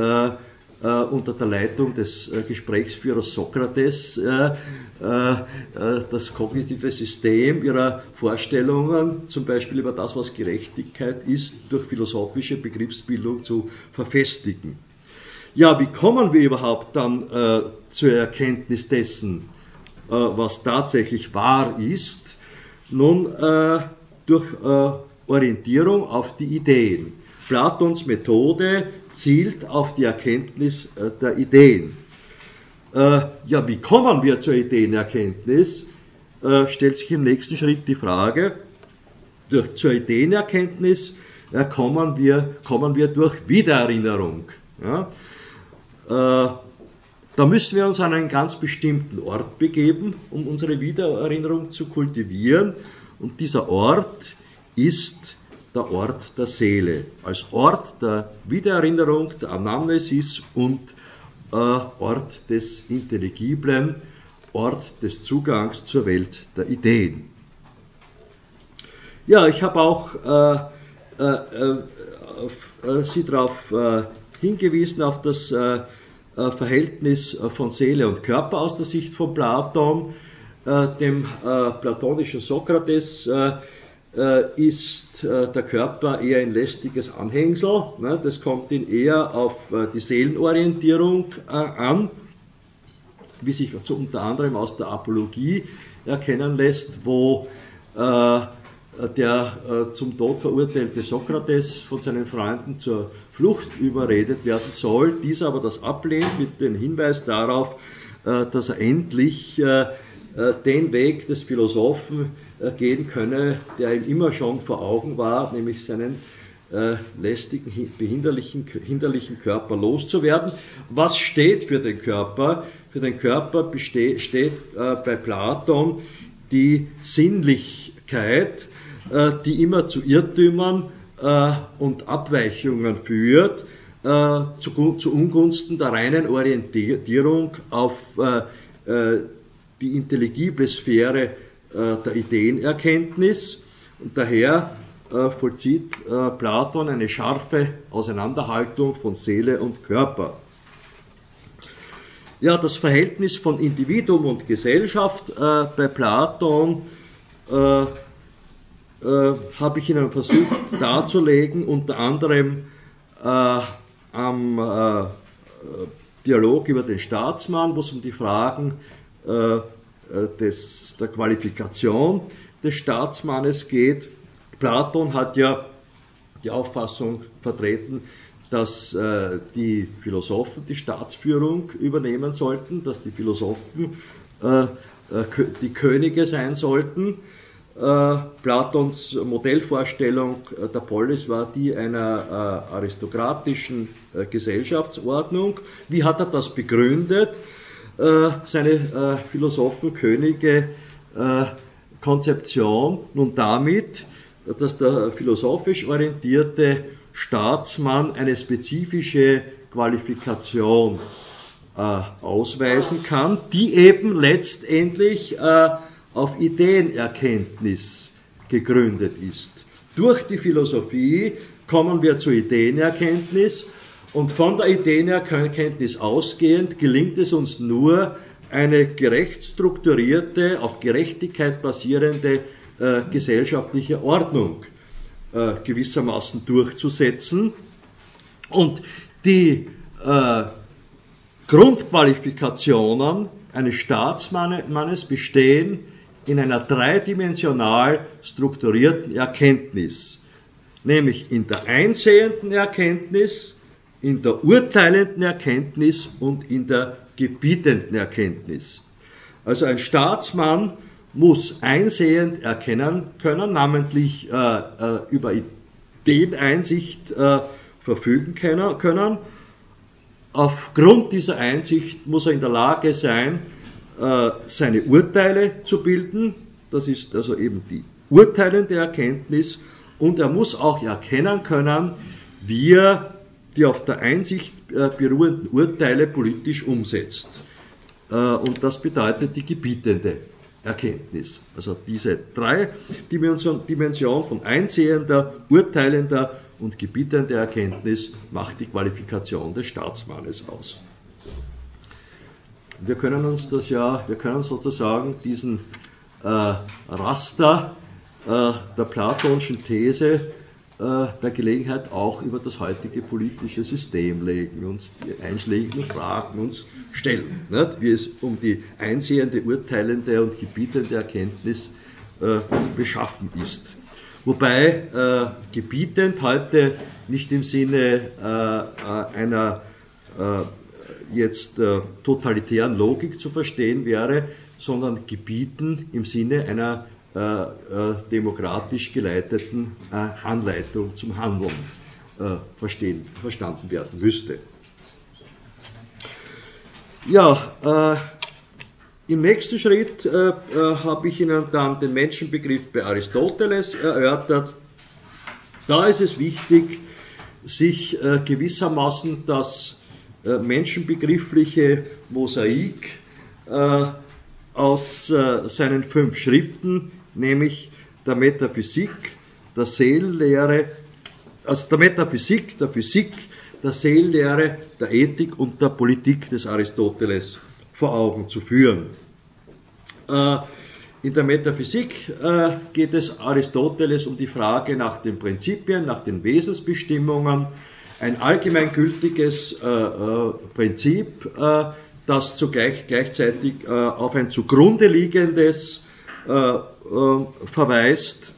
unter der Leitung des Gesprächsführers Sokrates das kognitive System ihrer Vorstellungen, zum Beispiel über das, was Gerechtigkeit ist, durch philosophische Begriffsbildung zu verfestigen. Ja, wie kommen wir überhaupt dann äh, zur Erkenntnis dessen, äh, was tatsächlich wahr ist? Nun, äh, durch äh, Orientierung auf die Ideen. Platons Methode zielt auf die Erkenntnis äh, der Ideen. Äh, ja, wie kommen wir zur Ideenerkenntnis? stellt sich im nächsten Schritt die Frage, zur Ideenerkenntnis kommen, wir, kommen wir durch Wiedererinnerung. Ja? Äh, da müssen wir uns an einen ganz bestimmten Ort begeben, um unsere Wiedererinnerung zu kultivieren. Und dieser Ort ist der Ort der Seele, als Ort der Wiedererinnerung, der Anamnesis und äh, Ort des Intelligiblen, Ort des Zugangs zur Welt der Ideen. Ja, ich habe auch äh, äh, äh Sie darauf äh, hingewiesen, auf das äh, Verhältnis äh, von Seele und Körper aus der Sicht von Platon. Äh, dem platonischen Sokrates ist der Körper eher ein lästiges Anhängsel. Ne? Das kommt ihn eher auf die Seelenorientierung an, wie sich unter anderem aus der Apologie erkennen lässt, wo der äh, zum Tod verurteilte Sokrates von seinen Freunden zur Flucht überredet werden soll, dieser aber das ablehnt mit dem Hinweis darauf, äh, dass er endlich äh, äh den Weg des Philosophen äh, gehen könne, der ihm immer schon vor Augen war, nämlich seinen äh, lästigen, behinderlichen hinderlichen Körper loszuwerden. Was steht für den Körper? Für den Körper steht bei Platon die Sinnlichkeit, äh, die immer zu Irrtümern äh, und Abweichungen führt, äh, zu, Ungunsten der reinen Orientierung auf die intelligible Sphäre der Ideenerkenntnis. Und daher vollzieht Platon eine scharfe Auseinanderhaltung von Seele und Körper. Ja, das Verhältnis von Individuum und Gesellschaft äh, bei Platon äh, äh, habe ich Ihnen versucht darzulegen, unter anderem äh, am äh, Dialog über den Staatsmann, wo es um die Fragen äh, äh, des, der Qualifikation des Staatsmannes geht. Platon hat ja die Auffassung vertreten, dass äh, die Philosophen die Staatsführung übernehmen sollten, dass die Philosophen die Könige sein sollten. Äh, Platons Modellvorstellung äh, der Polis war die einer äh, aristokratischen Gesellschaftsordnung. Wie hat er das begründet? Äh, seine äh, Philosophenkönige äh, Konzeption nun damit, dass der philosophisch orientierte Staatsmann eine spezifische Qualifikation äh, ausweisen kann, die eben letztendlich äh, auf Ideenerkenntnis gegründet ist. Durch die Philosophie kommen wir zur Ideenerkenntnis und von der Ideenerkenntnis ausgehend gelingt es uns nur, eine gerecht strukturierte, auf Gerechtigkeit basierende äh, gesellschaftliche Ordnung äh, gewissermaßen durchzusetzen. Und die äh, Grundqualifikationen eines Staatsmannes bestehen in einer dreidimensional strukturierten Erkenntnis, nämlich in der einsehenden Erkenntnis, in der urteilenden Erkenntnis und in der gebietenden Erkenntnis. Also ein Staatsmann muss einsehend erkennen können, namentlich äh, äh, über Ideeneinsicht äh, verfügen können. Aufgrund dieser Einsicht muss er in der Lage sein, äh, seine Urteile zu bilden. Das ist also eben die urteilende Erkenntnis. Und er muss auch erkennen können, wie er die auf der Einsicht äh, beruhenden Urteile politisch umsetzt. Äh, und das bedeutet die gebietende Erkenntnis. Also diese drei Dimensionen von einsehender, urteilender und gebietender Erkenntnis macht die Qualifikation des Staatsmannes aus. Wir können uns das ja, wir können sozusagen diesen äh, Raster äh, der platonischen These bei Gelegenheit auch über das heutige politische System legen, uns die einschlägigen Fragen uns stellen, nicht? wie es um die einsehende, urteilende und gebietende Erkenntnis äh, beschaffen ist. Wobei äh, gebietend heute nicht im Sinne äh, äh einer äh, jetzt totalitären Logik zu verstehen wäre, sondern gebieten im Sinne einer äh, äh, demokratisch geleiteten äh, Anleitung zum Handeln verstehen, verstanden werden müsste. Ja, im nächsten Schritt habe ich Ihnen dann den Menschenbegriff bei Aristoteles erörtert. Da ist es wichtig, sich gewissermaßen das menschenbegriffliche Mosaik aus seinen fünf Schriften nämlich der Metaphysik, der Seelenlehre, also der Metaphysik, der Physik, der Seelenlehre, der Ethik und der Politik des Aristoteles vor Augen zu führen. Äh, in der Metaphysik äh, geht es Aristoteles um die Frage nach den Prinzipien, nach den Wesensbestimmungen, ein allgemeingültiges äh, Prinzip, das zugleich gleichzeitig auf ein zugrunde liegendes verweist,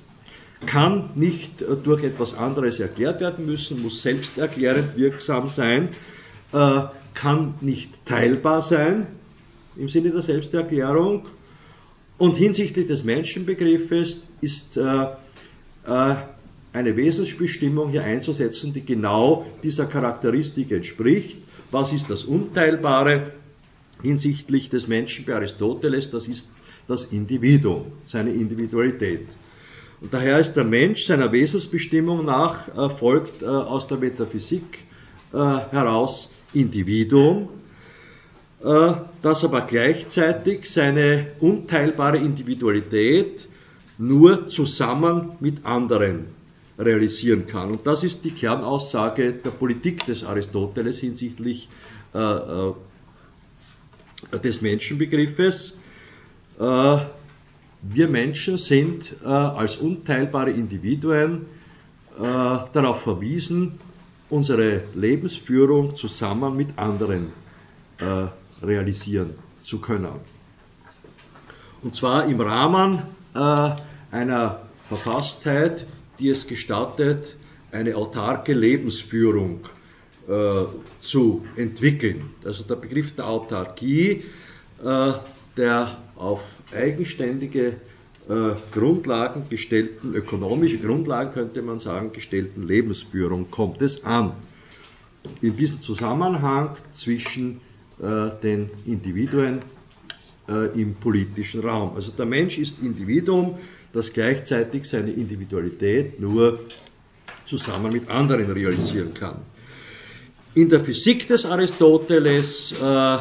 kann nicht äh, durch etwas anderes erklärt werden müssen, muss selbsterklärend wirksam sein, äh, kann nicht teilbar sein im Sinne der Selbsterklärung und hinsichtlich des Menschenbegriffes ist eine Wesensbestimmung hier einzusetzen, die genau dieser Charakteristik entspricht. Was ist das Unteilbare hinsichtlich des Menschen bei Aristoteles? Das ist das Individuum, seine Individualität. Und daher ist der Mensch seiner Wesensbestimmung nach äh, folgt äh, aus der Metaphysik äh, heraus Individuum, äh, das aber gleichzeitig seine unteilbare Individualität nur zusammen mit anderen realisieren kann. Und das ist die Kernaussage der Politik des Aristoteles hinsichtlich äh, äh, des Menschenbegriffes. Äh, wir Menschen sind äh, als unteilbare Individuen äh, darauf verwiesen, unsere Lebensführung zusammen mit anderen realisieren zu können. Und zwar im Rahmen einer Verfasstheit, die es gestattet, eine autarke Lebensführung äh, zu entwickeln. Also der Begriff der Autarkie, äh, der auf eigenständige äh, Grundlagen gestellten, ökonomische Grundlagen könnte man sagen, gestellten Lebensführung kommt es an. In diesem Zusammenhang zwischen den Individuen im politischen Raum. Also der Mensch ist Individuum, das gleichzeitig seine Individualität nur zusammen mit anderen realisieren kann. In der Physik des Aristoteles äh,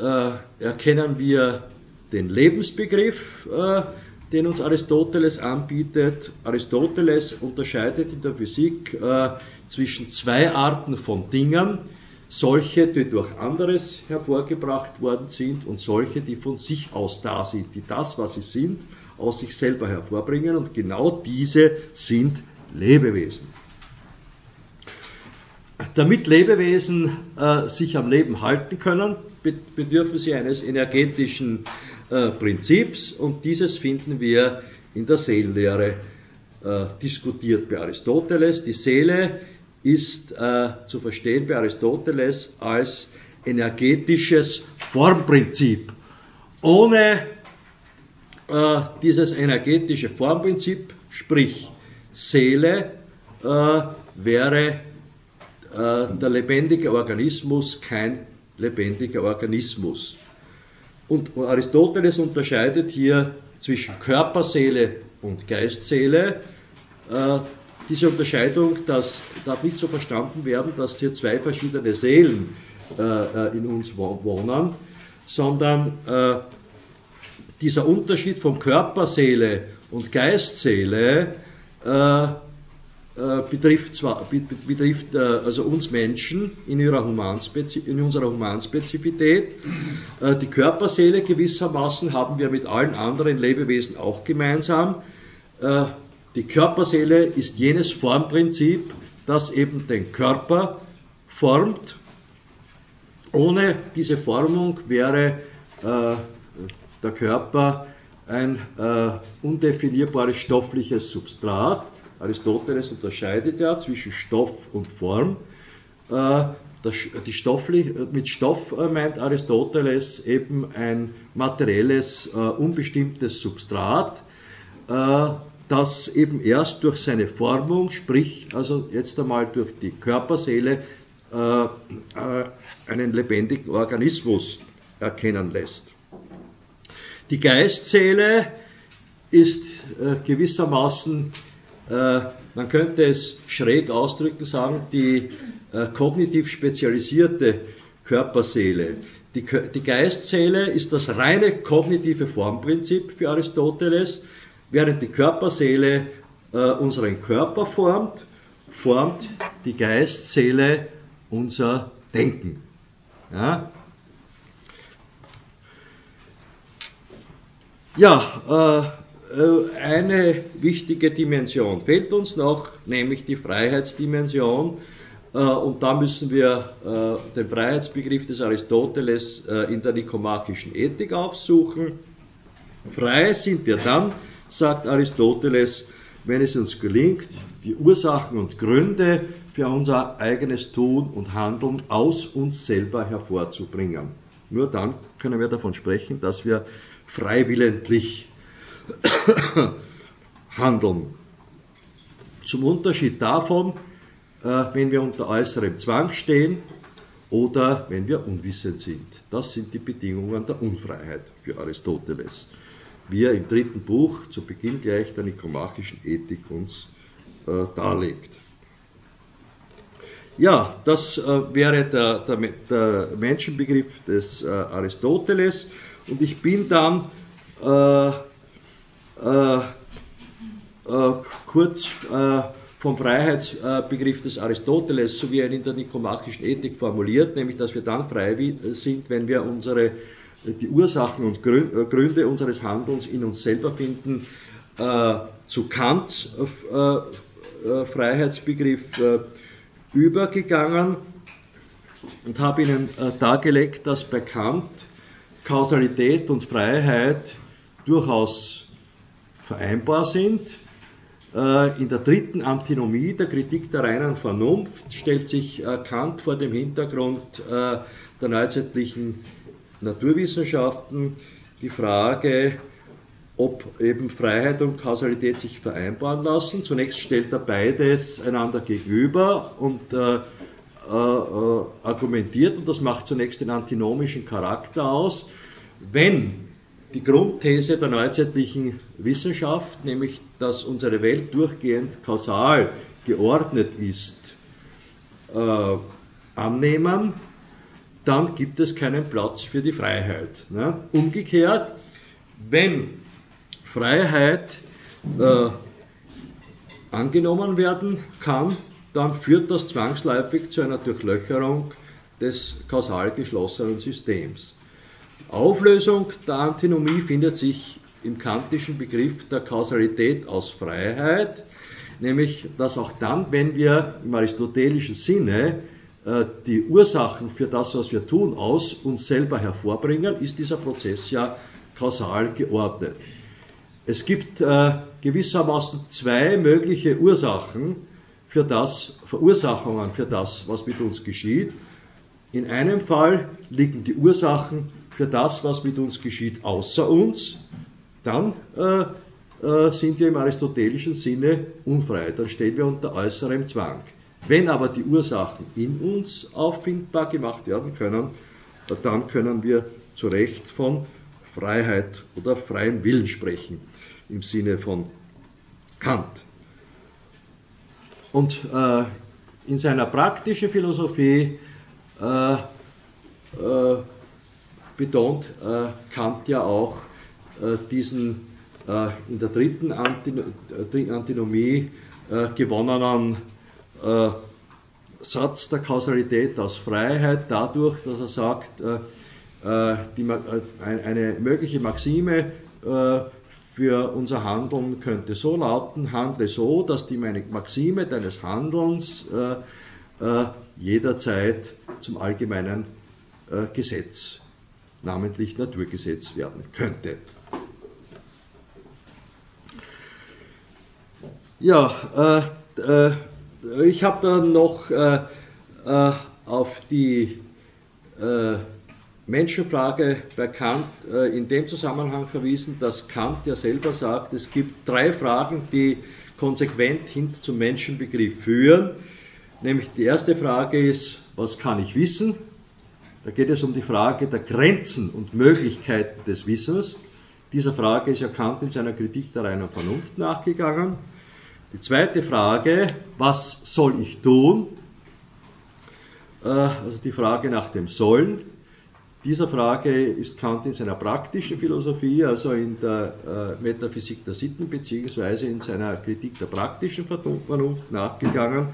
äh, erkennen wir den Lebensbegriff, äh, den uns Aristoteles anbietet. Aristoteles unterscheidet in der Physik äh, zwischen zwei Arten von Dingen, solche, die durch anderes hervorgebracht worden sind und solche, die von sich aus da sind, die das, was sie sind, aus sich selber hervorbringen und genau diese sind Lebewesen. Damit Lebewesen äh, sich am Leben halten können, bedürfen sie eines energetischen äh, Prinzips und dieses finden wir in der Seelenlehre äh, diskutiert bei Aristoteles. Die Seele ist äh, zu verstehen bei Aristoteles als energetisches Formprinzip. Ohne äh, dieses energetische Formprinzip, sprich Seele, äh, wäre äh, der lebendige Organismus kein lebendiger Organismus. Und Aristoteles unterscheidet hier zwischen Körperseele und Geistseele. Äh, diese Unterscheidung das darf nicht so verstanden werden, dass hier zwei verschiedene Seelen äh, äh, in uns wohnen, sondern dieser Unterschied von Körperseele und Geistseele äh, äh, betrifft, zwar, betrifft äh, also uns Menschen in, ihrer in unserer Humanspezifität. die Körperseele gewissermaßen haben wir mit allen anderen Lebewesen auch gemeinsam. Die Körperseele ist jenes Formprinzip, das eben den Körper formt. Ohne diese Formung wäre äh, der Körper ein äh, undefinierbares stoffliches Substrat. Aristoteles unterscheidet ja zwischen Stoff und Form. Äh, das, stofflich, mit Stoff äh, meint Aristoteles eben ein materielles, äh, unbestimmtes Substrat, das eben erst durch seine Formung, sprich also jetzt einmal durch die Körperseele, einen lebendigen Organismus erkennen lässt. Die Geistseele ist gewissermaßen, äh, man könnte es schräg ausdrücken, sagen, die äh, kognitiv spezialisierte Körperseele. Die, die Geistseele ist das reine kognitive Formprinzip für Aristoteles, während die Körperseele äh, unseren Körper formt, formt die Geistseele unser Denken. Ja? Ja, äh, eine wichtige Dimension fehlt uns noch, nämlich die Freiheitsdimension. Äh, und da müssen wir den Freiheitsbegriff des Aristoteles in der nikomachischen Ethik aufsuchen. Frei sind wir dann, sagt Aristoteles, wenn es uns gelingt, die Ursachen und Gründe für unser eigenes Tun und Handeln aus uns selber hervorzubringen. Nur dann können wir davon sprechen, dass wir freiwillentlich handeln. Zum Unterschied davon, äh, wenn wir unter äußerem Zwang stehen oder wenn wir unwissend sind. Das sind die Bedingungen der Unfreiheit für Aristoteles, wie er im dritten Buch zu Beginn gleich der nikomachischen Ethik uns äh, darlegt. Ja, das äh, wäre der, der, der, Menschenbegriff des Aristoteles. Und ich bin dann äh, äh, äh kurz äh, vom Freiheitsbegriff des Aristoteles, so wie er in der nikomachischen Ethik formuliert, nämlich dass wir dann frei sind, wenn wir unsere, die Ursachen und Gründe unseres Handelns in uns selber finden, zu Kants Freiheitsbegriff übergegangen und habe Ihnen dargelegt, dass bei Kant Kausalität und Freiheit durchaus vereinbar sind. Äh, in der dritten Antinomie der Kritik der reinen Vernunft stellt sich äh, Kant vor dem Hintergrund äh, der neuzeitlichen Naturwissenschaften die Frage, ob eben Freiheit und Kausalität sich vereinbaren lassen. Zunächst stellt er beides einander gegenüber und äh, äh, argumentiert, und das macht zunächst den antinomischen Charakter aus, wenn die Grundthese der neuzeitlichen Wissenschaft, nämlich dass unsere Welt durchgehend kausal geordnet ist, äh, annehmen, dann gibt es keinen Platz für die Freiheit. Ne? Umgekehrt, wenn Freiheit äh, angenommen werden kann, dann führt das zwangsläufig zu einer Durchlöcherung des kausal geschlossenen Systems. Auflösung der Antinomie findet sich im kantischen Begriff der Kausalität aus Freiheit, nämlich dass auch dann, wenn wir im aristotelischen Sinne äh, die Ursachen für das, was wir tun, aus uns selber hervorbringen, ist dieser Prozess ja kausal geordnet. Es gibt äh, gewissermaßen zwei mögliche Ursachen für das, Verursachungen für das, was mit uns geschieht. In einem Fall liegen die Ursachen für das, was mit uns geschieht, außer uns, dann äh, äh, sind wir im aristotelischen Sinne unfrei, dann stehen wir unter äußerem Zwang. Wenn aber die Ursachen in uns auffindbar gemacht werden können, dann können wir zu Recht von Freiheit oder freiem Willen sprechen, im Sinne von Kant. Und äh, in seiner praktischen Philosophie äh, äh, betont äh, Kant ja auch äh, diesen äh, in der dritten Antinomie gewonnenen Satz der Kausalität aus Freiheit dadurch, dass er sagt, die, eine mögliche Maxime für unser Handeln könnte so lauten, handle so, dass die Maxime deines Handelns jederzeit zum allgemeinen Gesetz namentlich Naturgesetz werden könnte. Ja, äh, äh, ich habe dann noch äh, äh auf die äh, Menschenfrage bei Kant äh, in dem Zusammenhang verwiesen, dass Kant ja selber sagt, es gibt drei Fragen, die konsequent hin zum Menschenbegriff führen. Nämlich die erste Frage ist, was kann ich wissen? Da geht es um die Frage der Grenzen und Möglichkeiten des Wissens. Dieser Frage ist ja Kant in seiner Kritik der reinen Vernunft nachgegangen. Die zweite Frage, was soll ich tun? Äh, also die Frage nach dem Sollen. Dieser Frage ist Kant in seiner praktischen Philosophie, also in der äh, Metaphysik der Sitten beziehungsweise in seiner Kritik der praktischen Vernunft nachgegangen.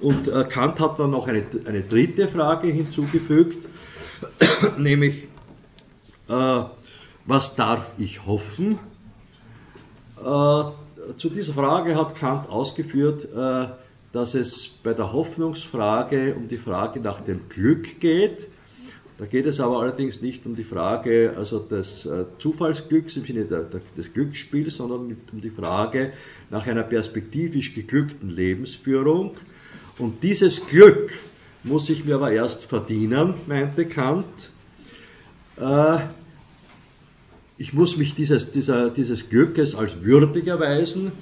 Und äh, Kant hat dann noch eine, eine dritte Frage hinzugefügt, nämlich, äh, was darf ich hoffen? Äh, zu dieser Frage hat Kant ausgeführt, äh, dass es bei der Hoffnungsfrage um die Frage nach dem Glück geht. Da geht es aber allerdings nicht um die Frage also des äh, Zufallsglücks im Sinne des Glücksspiels, sondern um die Frage nach einer perspektivisch geglückten Lebensführung. Und dieses Glück muss ich mir aber erst verdienen, meinte Kant. Äh, ich muss mich dieses, dieser, dieses Glückes als würdig erweisen.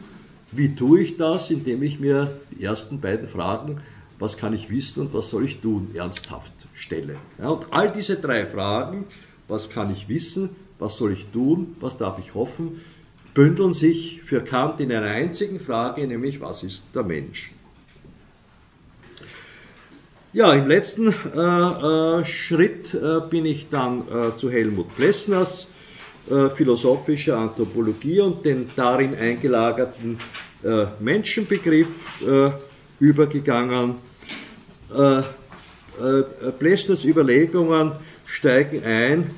Wie tue ich das? Indem ich mir die ersten beiden Fragen, was kann ich wissen und was soll ich tun, ernsthaft stelle. Ja, und all diese drei Fragen, was kann ich wissen, was soll ich tun, was darf ich hoffen, bündeln sich für Kant in einer einzigen Frage, nämlich was ist der Mensch? Ja, im letzten äh, äh, Schritt äh, bin ich dann äh, zu Helmut Plessners äh, philosophischer Anthropologie und den darin eingelagerten äh, Menschenbegriff übergegangen. Plessners Überlegungen steigen ein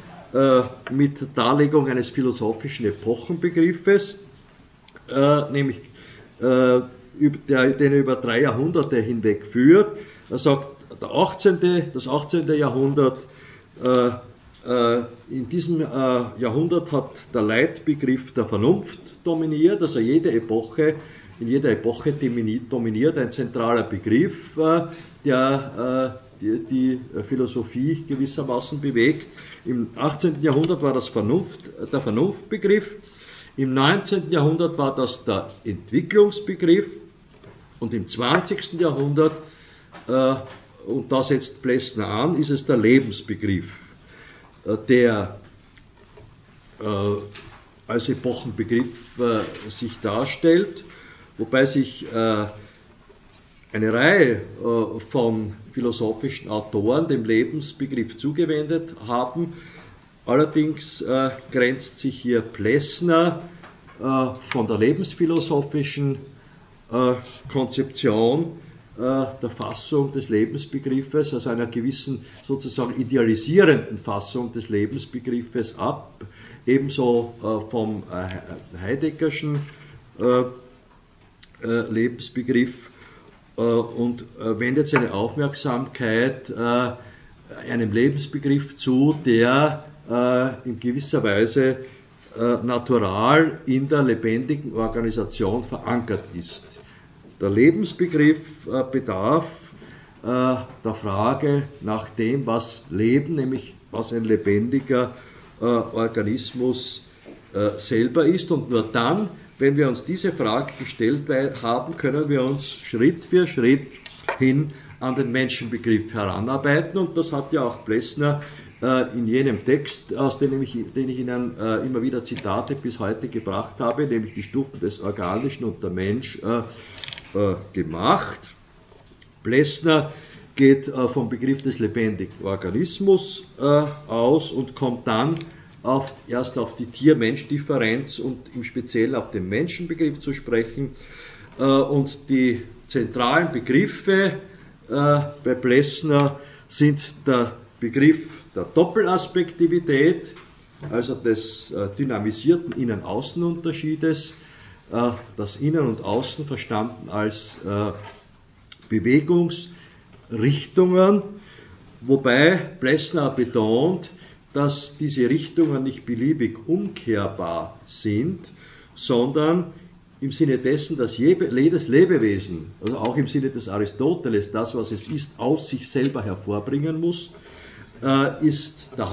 mit Darlegung eines philosophischen Epochenbegriffes, nämlich den er über drei Jahrhunderte hinweg führt. Er sagt, der 18., das 18. Jahrhundert, äh, äh, in diesem äh, Jahrhundert hat der Leitbegriff der Vernunft dominiert, also jede Epoche, in jeder Epoche dominiert ein zentraler Begriff, der die, Philosophie gewissermaßen bewegt. Im 18. Jahrhundert war das Vernunft, der Vernunftbegriff, im 19. Jahrhundert war das der Entwicklungsbegriff und im 20. Jahrhundert und da setzt Plessner an, ist es der Lebensbegriff, äh, der äh, als Epochenbegriff äh, sich darstellt, wobei sich äh, eine Reihe äh, von philosophischen Autoren dem Lebensbegriff zugewendet haben. Allerdings äh, grenzt sich hier Plessner von der lebensphilosophischen Konzeption der Fassung des Lebensbegriffes, also einer gewissen sozusagen idealisierenden Fassung des Lebensbegriffes ab, ebenso vom Heideggerschen Lebensbegriff äh, und äh, wendet seine Aufmerksamkeit äh, einem Lebensbegriff zu, der in gewisser Weise natural in der lebendigen Organisation verankert ist. Der Lebensbegriff bedarf der Frage nach dem, was Leben, nämlich was ein lebendiger Organismus selber ist. Und nur dann wenn wir uns diese Frage gestellt haben, können wir uns Schritt für Schritt hin an den Menschenbegriff heranarbeiten. Und das hat ja auch Plessner äh, in jenem Text, aus dem ich, den ich Ihnen äh, immer wieder Zitate bis heute gebracht habe, nämlich die Stufen des Organischen und der Mensch, äh, gemacht. Plessner geht vom Begriff des lebendigen Organismus aus und kommt dann auf, erst auf die Tier-Mensch-Differenz und im Speziellen auf den Menschenbegriff zu sprechen. Äh, und die zentralen Begriffe äh, bei Plessner sind der Begriff der Doppelaspektivität, also des äh, dynamisierten Innen-Außen-Unterschiedes, das Innen und Außen verstanden als Bewegungsrichtungen, wobei Plessner betont, dass diese Richtungen nicht beliebig umkehrbar sind, sondern im Sinne dessen, dass jedes Lebewesen, also auch im Sinne des Aristoteles, das, was es ist, aus sich selber hervorbringen muss, äh, ist der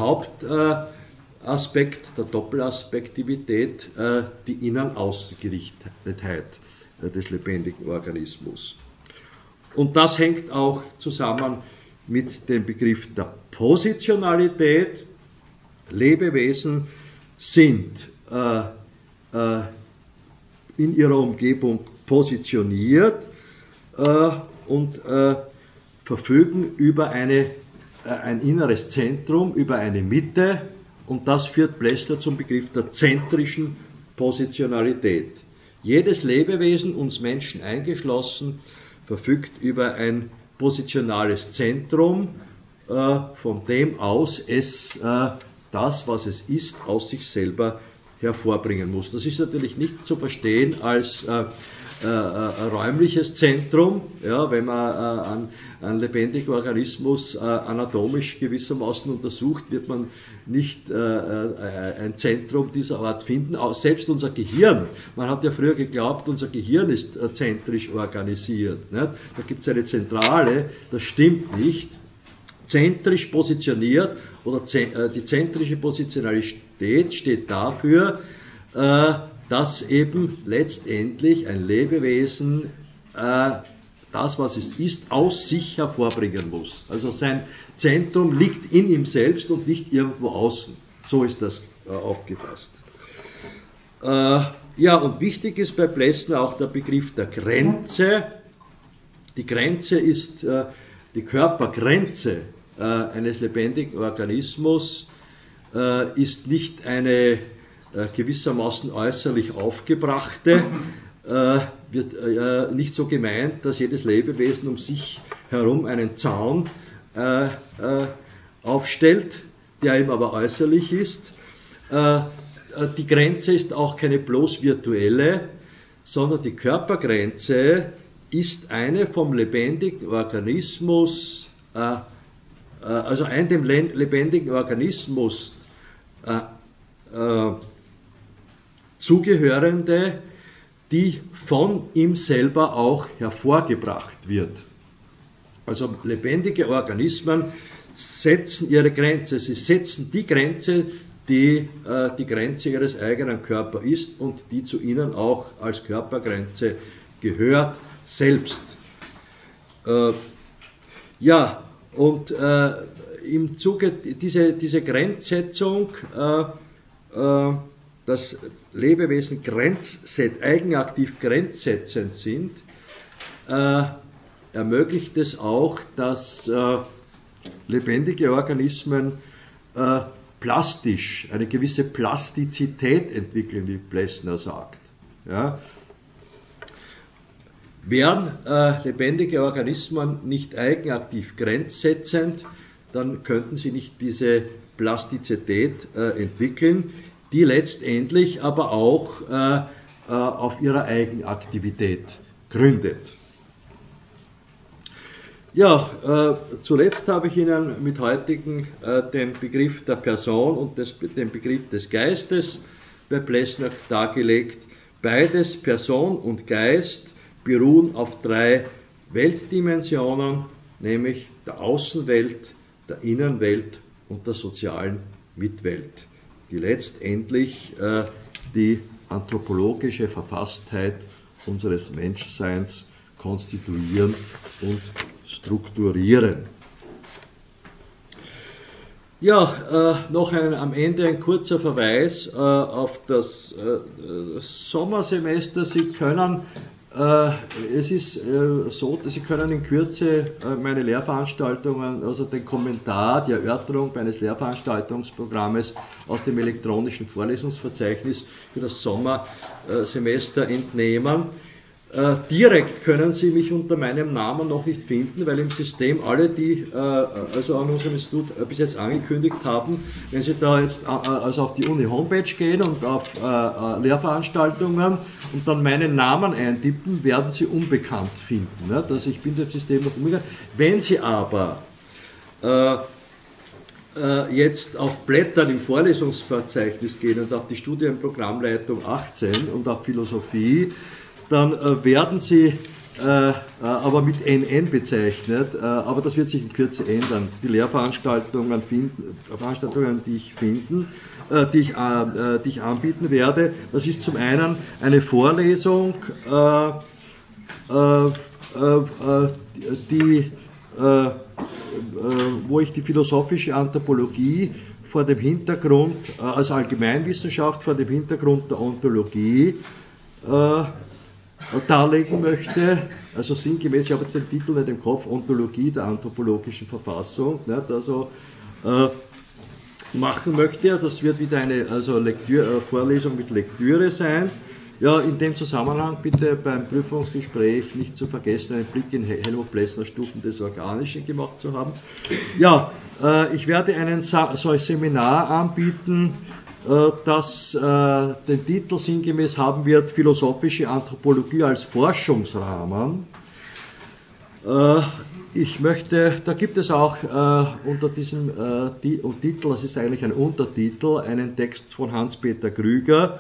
Hauptaspekt der Doppelaspektivität äh, die Innen-Außengerichtetheit äh, des lebendigen Organismus. Und das hängt auch zusammen mit dem Begriff der Positionalität, Lebewesen sind äh, äh, in ihrer Umgebung positioniert äh, und äh, verfügen über eine, ein inneres Zentrum, über eine Mitte und das führt Plessner zum Begriff der zentrischen Positionalität. Jedes Lebewesen, uns Menschen eingeschlossen, verfügt über ein positionales Zentrum, äh, von dem aus es das, was es ist, aus sich selber hervorbringen muss. Das ist natürlich nicht zu verstehen als äh, äh, äh räumliches Zentrum, ja, wenn man äh, einen, einen, lebendigen Organismus äh, anatomisch gewissermaßen untersucht, wird man nicht äh, ein Zentrum dieser Art finden. Auch selbst unser Gehirn, man hat ja früher geglaubt, unser Gehirn ist zentrisch organisiert. Nicht? Da gibt es eine Zentrale, das stimmt nicht zentrisch positioniert oder äh, die zentrische Positionalität steht dafür, äh, dass eben letztendlich ein Lebewesen äh, das, was es ist, aus sich hervorbringen muss. Also sein Zentrum liegt in ihm selbst und nicht irgendwo außen. So ist das aufgefasst. Ja, und wichtig ist bei Plessner auch der Begriff der Grenze. Die Grenze ist die Körpergrenze äh, eines lebendigen Organismus äh, ist nicht eine äh, gewissermaßen äußerlich aufgebrachte, wird nicht so gemeint, dass jedes Lebewesen um sich herum einen Zaun aufstellt, der ihm aber äußerlich ist. Die Grenze ist auch keine bloß virtuelle, sondern die Körpergrenze ist eine vom lebendigen Organismus äh, also ein dem lebendigen Organismus äh, äh, zugehörende, die von ihm selber auch hervorgebracht wird. Also lebendige Organismen setzen ihre Grenze, sie setzen die Grenze, die äh, die Grenze ihres eigenen Körpers ist und die zu ihnen auch als Körpergrenze gehört, selbst. Äh, Ja, und äh, im Zuge dieser diese Grenzsetzung, äh, äh, dass Lebewesen grenzset, eigenaktiv grenzsetzend sind, äh, ermöglicht es auch, dass äh, lebendige Organismen äh, plastisch, eine gewisse Plastizität entwickeln, wie Plessner sagt. Ja? Wären äh, lebendige Organismen nicht eigenaktiv grenzsetzend, dann könnten sie nicht diese Plastizität äh, entwickeln, die letztendlich aber auch äh, äh auf ihrer Eigenaktivität gründet. Ja, äh, zuletzt habe ich Ihnen mit heutigen äh, den Begriff der Person und des, den Begriff des Geistes bei Plessner dargelegt. Beides, Person und Geist, beruhen auf drei Weltdimensionen, nämlich der Außenwelt, der Innenwelt und der sozialen Mitwelt, die letztendlich äh, die anthropologische Verfasstheit unseres Menschseins konstituieren und strukturieren. Ja, äh, noch ein, am Ende ein kurzer Verweis äh, auf das äh, Sommersemester. Sie können es ist äh, so, dass Sie können in Kürze äh, meine Lehrveranstaltungen, also den Kommentar, die Erörterung meines Lehrveranstaltungsprogrammes aus dem elektronischen Vorlesungsverzeichnis für das Sommersemester entnehmen. Äh, direkt können Sie mich unter meinem Namen noch nicht finden, weil im System alle, die äh, also an unserem Institut äh, bis jetzt angekündigt haben, wenn Sie da jetzt äh, also auf die Uni Homepage gehen und auf äh, äh, Lehrveranstaltungen und dann meinen Namen eintippen, werden Sie unbekannt finden. Ne? Also ich bin dem System noch umgegangen. Wenn Sie aber jetzt auf Blättern im Vorlesungsverzeichnis gehen und auf die Studienprogrammleitung 18 und auf Philosophie, dann äh, werden sie äh, äh aber mit NN bezeichnet, äh, aber das wird sich in Kürze ändern. Die Lehrveranstaltungen, finden, Veranstaltungen, die ich finden, äh, die ich, äh, die ich anbieten werde, das ist zum einen eine Vorlesung, die, wo ich die philosophische Anthropologie vor dem Hintergrund, als Allgemeinwissenschaft vor dem Hintergrund der Ontologie darlegen möchte, also sinngemäß, ich habe jetzt den Titel nicht im Kopf, Ontologie der anthropologischen Verfassung, nicht, also äh, machen möchte. Das wird wieder eine also Lektüre, äh, Vorlesung mit Lektüre sein. Ja, in dem Zusammenhang bitte beim Prüfungsgespräch nicht zu vergessen, einen Blick in Helmut Plessner Stufen des Organischen gemacht zu haben. Ja, äh, ich werde einen Sa solch Seminar anbieten das äh, den Titel sinngemäß haben wird Philosophische Anthropologie als Forschungsrahmen. Äh, ich möchte, da gibt es auch unter diesem Titel, das ist eigentlich ein Untertitel, einen Text von Hans-Peter Krüger.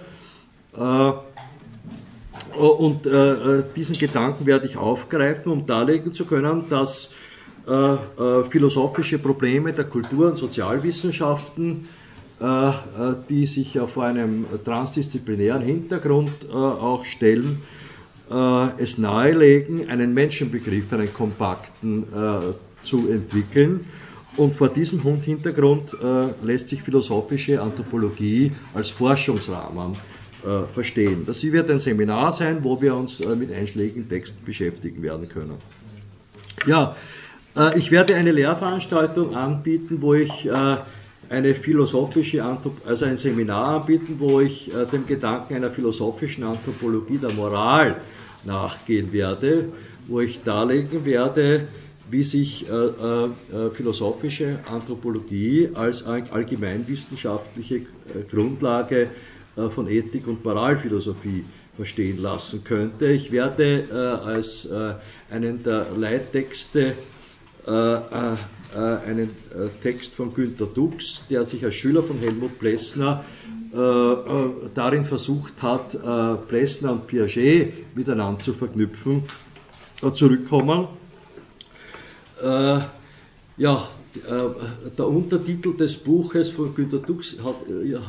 Und diesen Gedanken werde ich aufgreifen, um darlegen zu können, dass philosophische Probleme der Kultur- und Sozialwissenschaften äh, äh, die sich vor einem transdisziplinären Hintergrund äh, auch stellen, es nahelegen, einen Menschenbegriff, einen kompakten zu entwickeln. Und vor diesem Hintergrund lässt sich philosophische Anthropologie als Forschungsrahmen verstehen. Das wird ein Seminar sein, wo wir uns mit einschlägigen Texten beschäftigen werden können. Ja, ich werde eine Lehrveranstaltung anbieten, wo ich eine philosophische Anthrop also ein Seminar anbieten, wo ich äh, dem Gedanken einer philosophischen Anthropologie der Moral nachgehen werde, wo ich darlegen werde, wie sich äh, äh, philosophische Anthropologie als allgemeinwissenschaftliche äh, Grundlage äh, von Ethik und Moralphilosophie verstehen lassen könnte. Ich werde äh, als einen der Leittexte äh, einen äh, Text von Günter Dux, der sich als Schüler von Helmut Plessner äh, darin versucht hat, Plessner und Piaget miteinander zu verknüpfen, zurückkommen. Ja, der Untertitel des Buches von Günter Dux hat,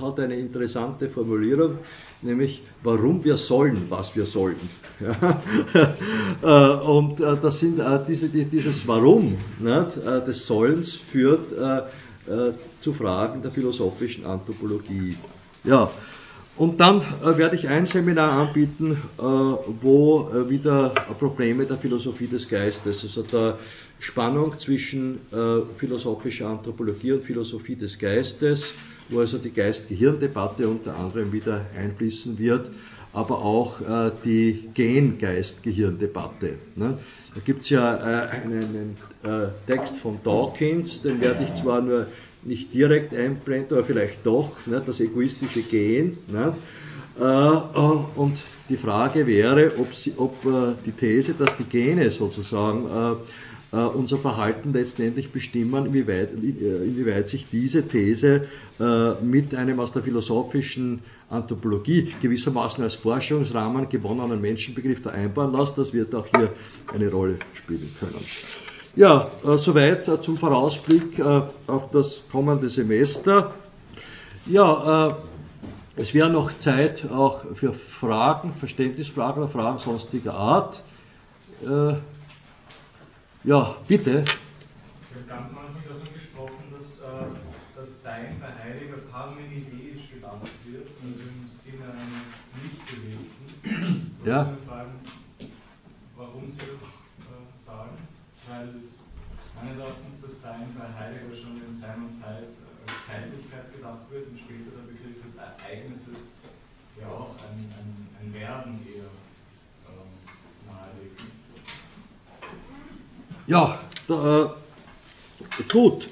hat, eine interessante Formulierung, nämlich warum wir sollen, was wir sollen. Ja? Und das sind diese, dieses Warum nicht, des Sollens führt zu Fragen der philosophischen Anthropologie. Ja, und dann äh, werde ich ein Seminar anbieten, äh, wo äh, wieder Probleme der Philosophie des Geistes, also der Spannung zwischen äh, philosophischer Anthropologie und Philosophie des Geistes, wo also die Geist-Gehirn-Debatte unter anderem wieder einfließen wird, aber auch äh, die Gen-Geist-Gehirn-Debatte. Ne? Da gibt es ja äh, einen, einen Text von Dawkins, den werde ich zwar nur nicht direkt einblendet, aber vielleicht doch, ne, das egoistische Gen. Ne, äh, äh, und die Frage wäre, ob, sie, ob äh, die These, dass die Gene sozusagen äh, äh, unser Verhalten letztendlich bestimmen, inwieweit, äh, inwieweit sich diese These mit einem aus der philosophischen Anthropologie gewissermaßen als Forschungsrahmen gewonnenen Menschenbegriff vereinbaren lässt, das wird auch hier eine Rolle spielen können. Ja, äh, soweit äh, zum Vorausblick äh, auf das kommende Semester. Ja, äh, es wäre noch Zeit auch für Fragen, Verständnisfragen oder Fragen sonstiger Art. Äh, ja, bitte. Ich habe ganz am Anfang davon gesprochen, dass äh, das Sein bei Heidegger parmenideisch gedacht wird, also im Sinne eines Nichtbewegten. Ja. Fragen, warum Sie das? Weil meines Erachtens das Sein bei Heidegger schon in Sein und Zeit als Zeitlichkeit gedacht wird und später der Begriff des Ereignisses ja auch ein, ein, ein Werden eher ähm, nahelegt. Ja, da, äh, gut.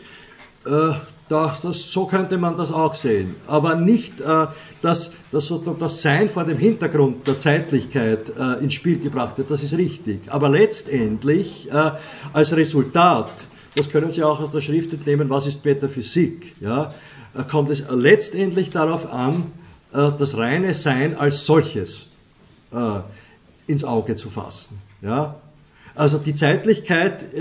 Äh, da, das, so könnte man das auch sehen. Aber nicht äh, dass, dass das Sein vor dem Hintergrund der Zeitlichkeit äh, ins Spiel gebracht wird, das ist richtig. Aber letztendlich äh, als Resultat, das können Sie auch aus der Schrift entnehmen, was ist Metaphysik, ja, äh, kommt es letztendlich darauf an, äh, das reine Sein als solches äh, ins Auge zu fassen. Ja. Also die Zeitlichkeit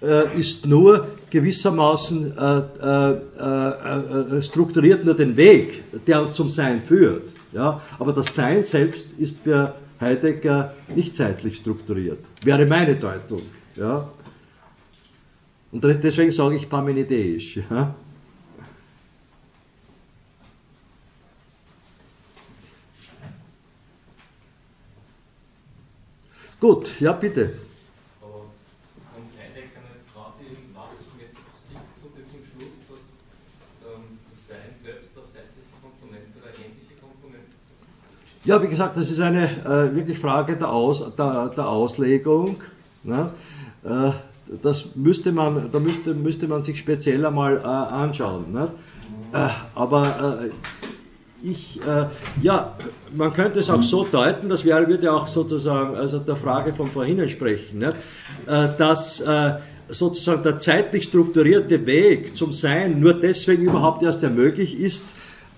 ist nur gewissermaßen äh, äh, äh, äh, strukturiert nur den Weg, der zum Sein führt. Ja? Aber das Sein selbst ist für Heidegger nicht zeitlich strukturiert. Wäre meine Deutung. Ja? Und deswegen sage ich parmenideisch. Ja? Gut, ja bitte. Ja, wie gesagt, das ist eine äh, wirklich Frage der, Aus, der, der Auslegung. Ne? Äh, das müsste man, da müsste, müsste man sich speziell einmal äh, anschauen. Ne? Äh, aber äh, ich, äh, ja, man könnte es auch so deuten, das würde auch sozusagen also der Frage von vorhin entsprechen, ne? dass sozusagen der zeitlich strukturierte Weg zum Sein nur deswegen überhaupt erst ermöglicht ist,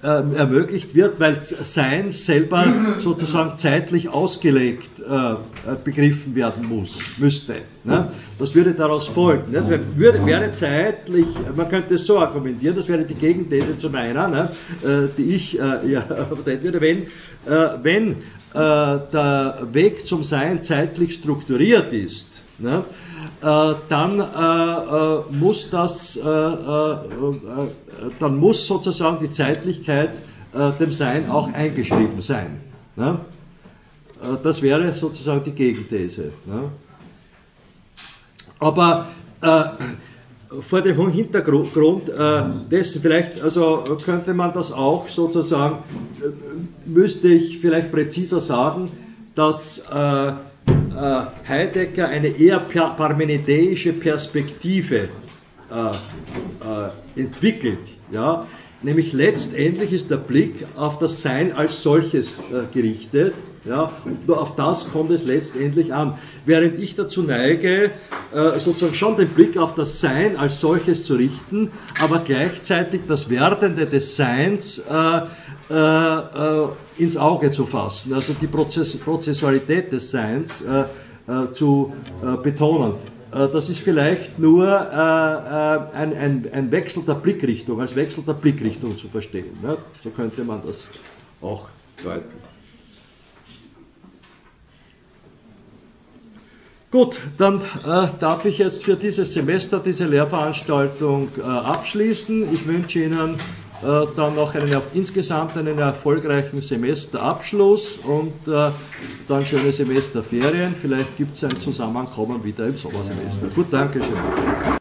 ermöglicht wird, weil Sein selber sozusagen zeitlich ausgelegt äh, begriffen werden muss, müsste. Ne? Das würde daraus folgen. Würde, wäre zeitlich, man könnte es so argumentieren, das wäre die Gegenthese zu meiner, ne? äh, die ich äh, ja, würde, wenn, äh, wenn äh, der Weg zum Sein zeitlich strukturiert ist, ne? Äh, dann äh, äh, muss das, dann muss sozusagen die Zeitlichkeit dem Sein auch eingeschrieben sein. Ne? Das wäre sozusagen die Gegenthese. Ne? Aber vor dem Hintergrund dessen vielleicht, also könnte man das auch sozusagen, müsste ich vielleicht präziser sagen, dass äh, Heidegger eine eher parmenidäische Perspektive äh, äh, entwickelt. Ja? Nämlich letztendlich ist der Blick auf das Sein als solches äh, gerichtet. Ja, und nur auf das kommt es letztendlich an. Während ich dazu neige, äh, sozusagen schon den Blick auf das Sein als solches zu richten, aber gleichzeitig das Werdende des Seins äh, äh, ins Auge zu fassen, also die Prozess Prozessualität des Seins zu betonen. Äh, das ist vielleicht nur äh, äh, ein, ein, ein, Wechsel der Blickrichtung, als Wechsel der Blickrichtung zu verstehen. Ne? So könnte man das auch deuten. Gut, dann äh, darf ich jetzt für dieses Semester diese Lehrveranstaltung äh, abschließen. Ich wünsche Ihnen äh, dann noch einen, insgesamt einen erfolgreichen Semesterabschluss und äh, dann schöne Semesterferien. Vielleicht gibt es ein Zusammenkommen wieder im Sommersemester. Gut, danke schön.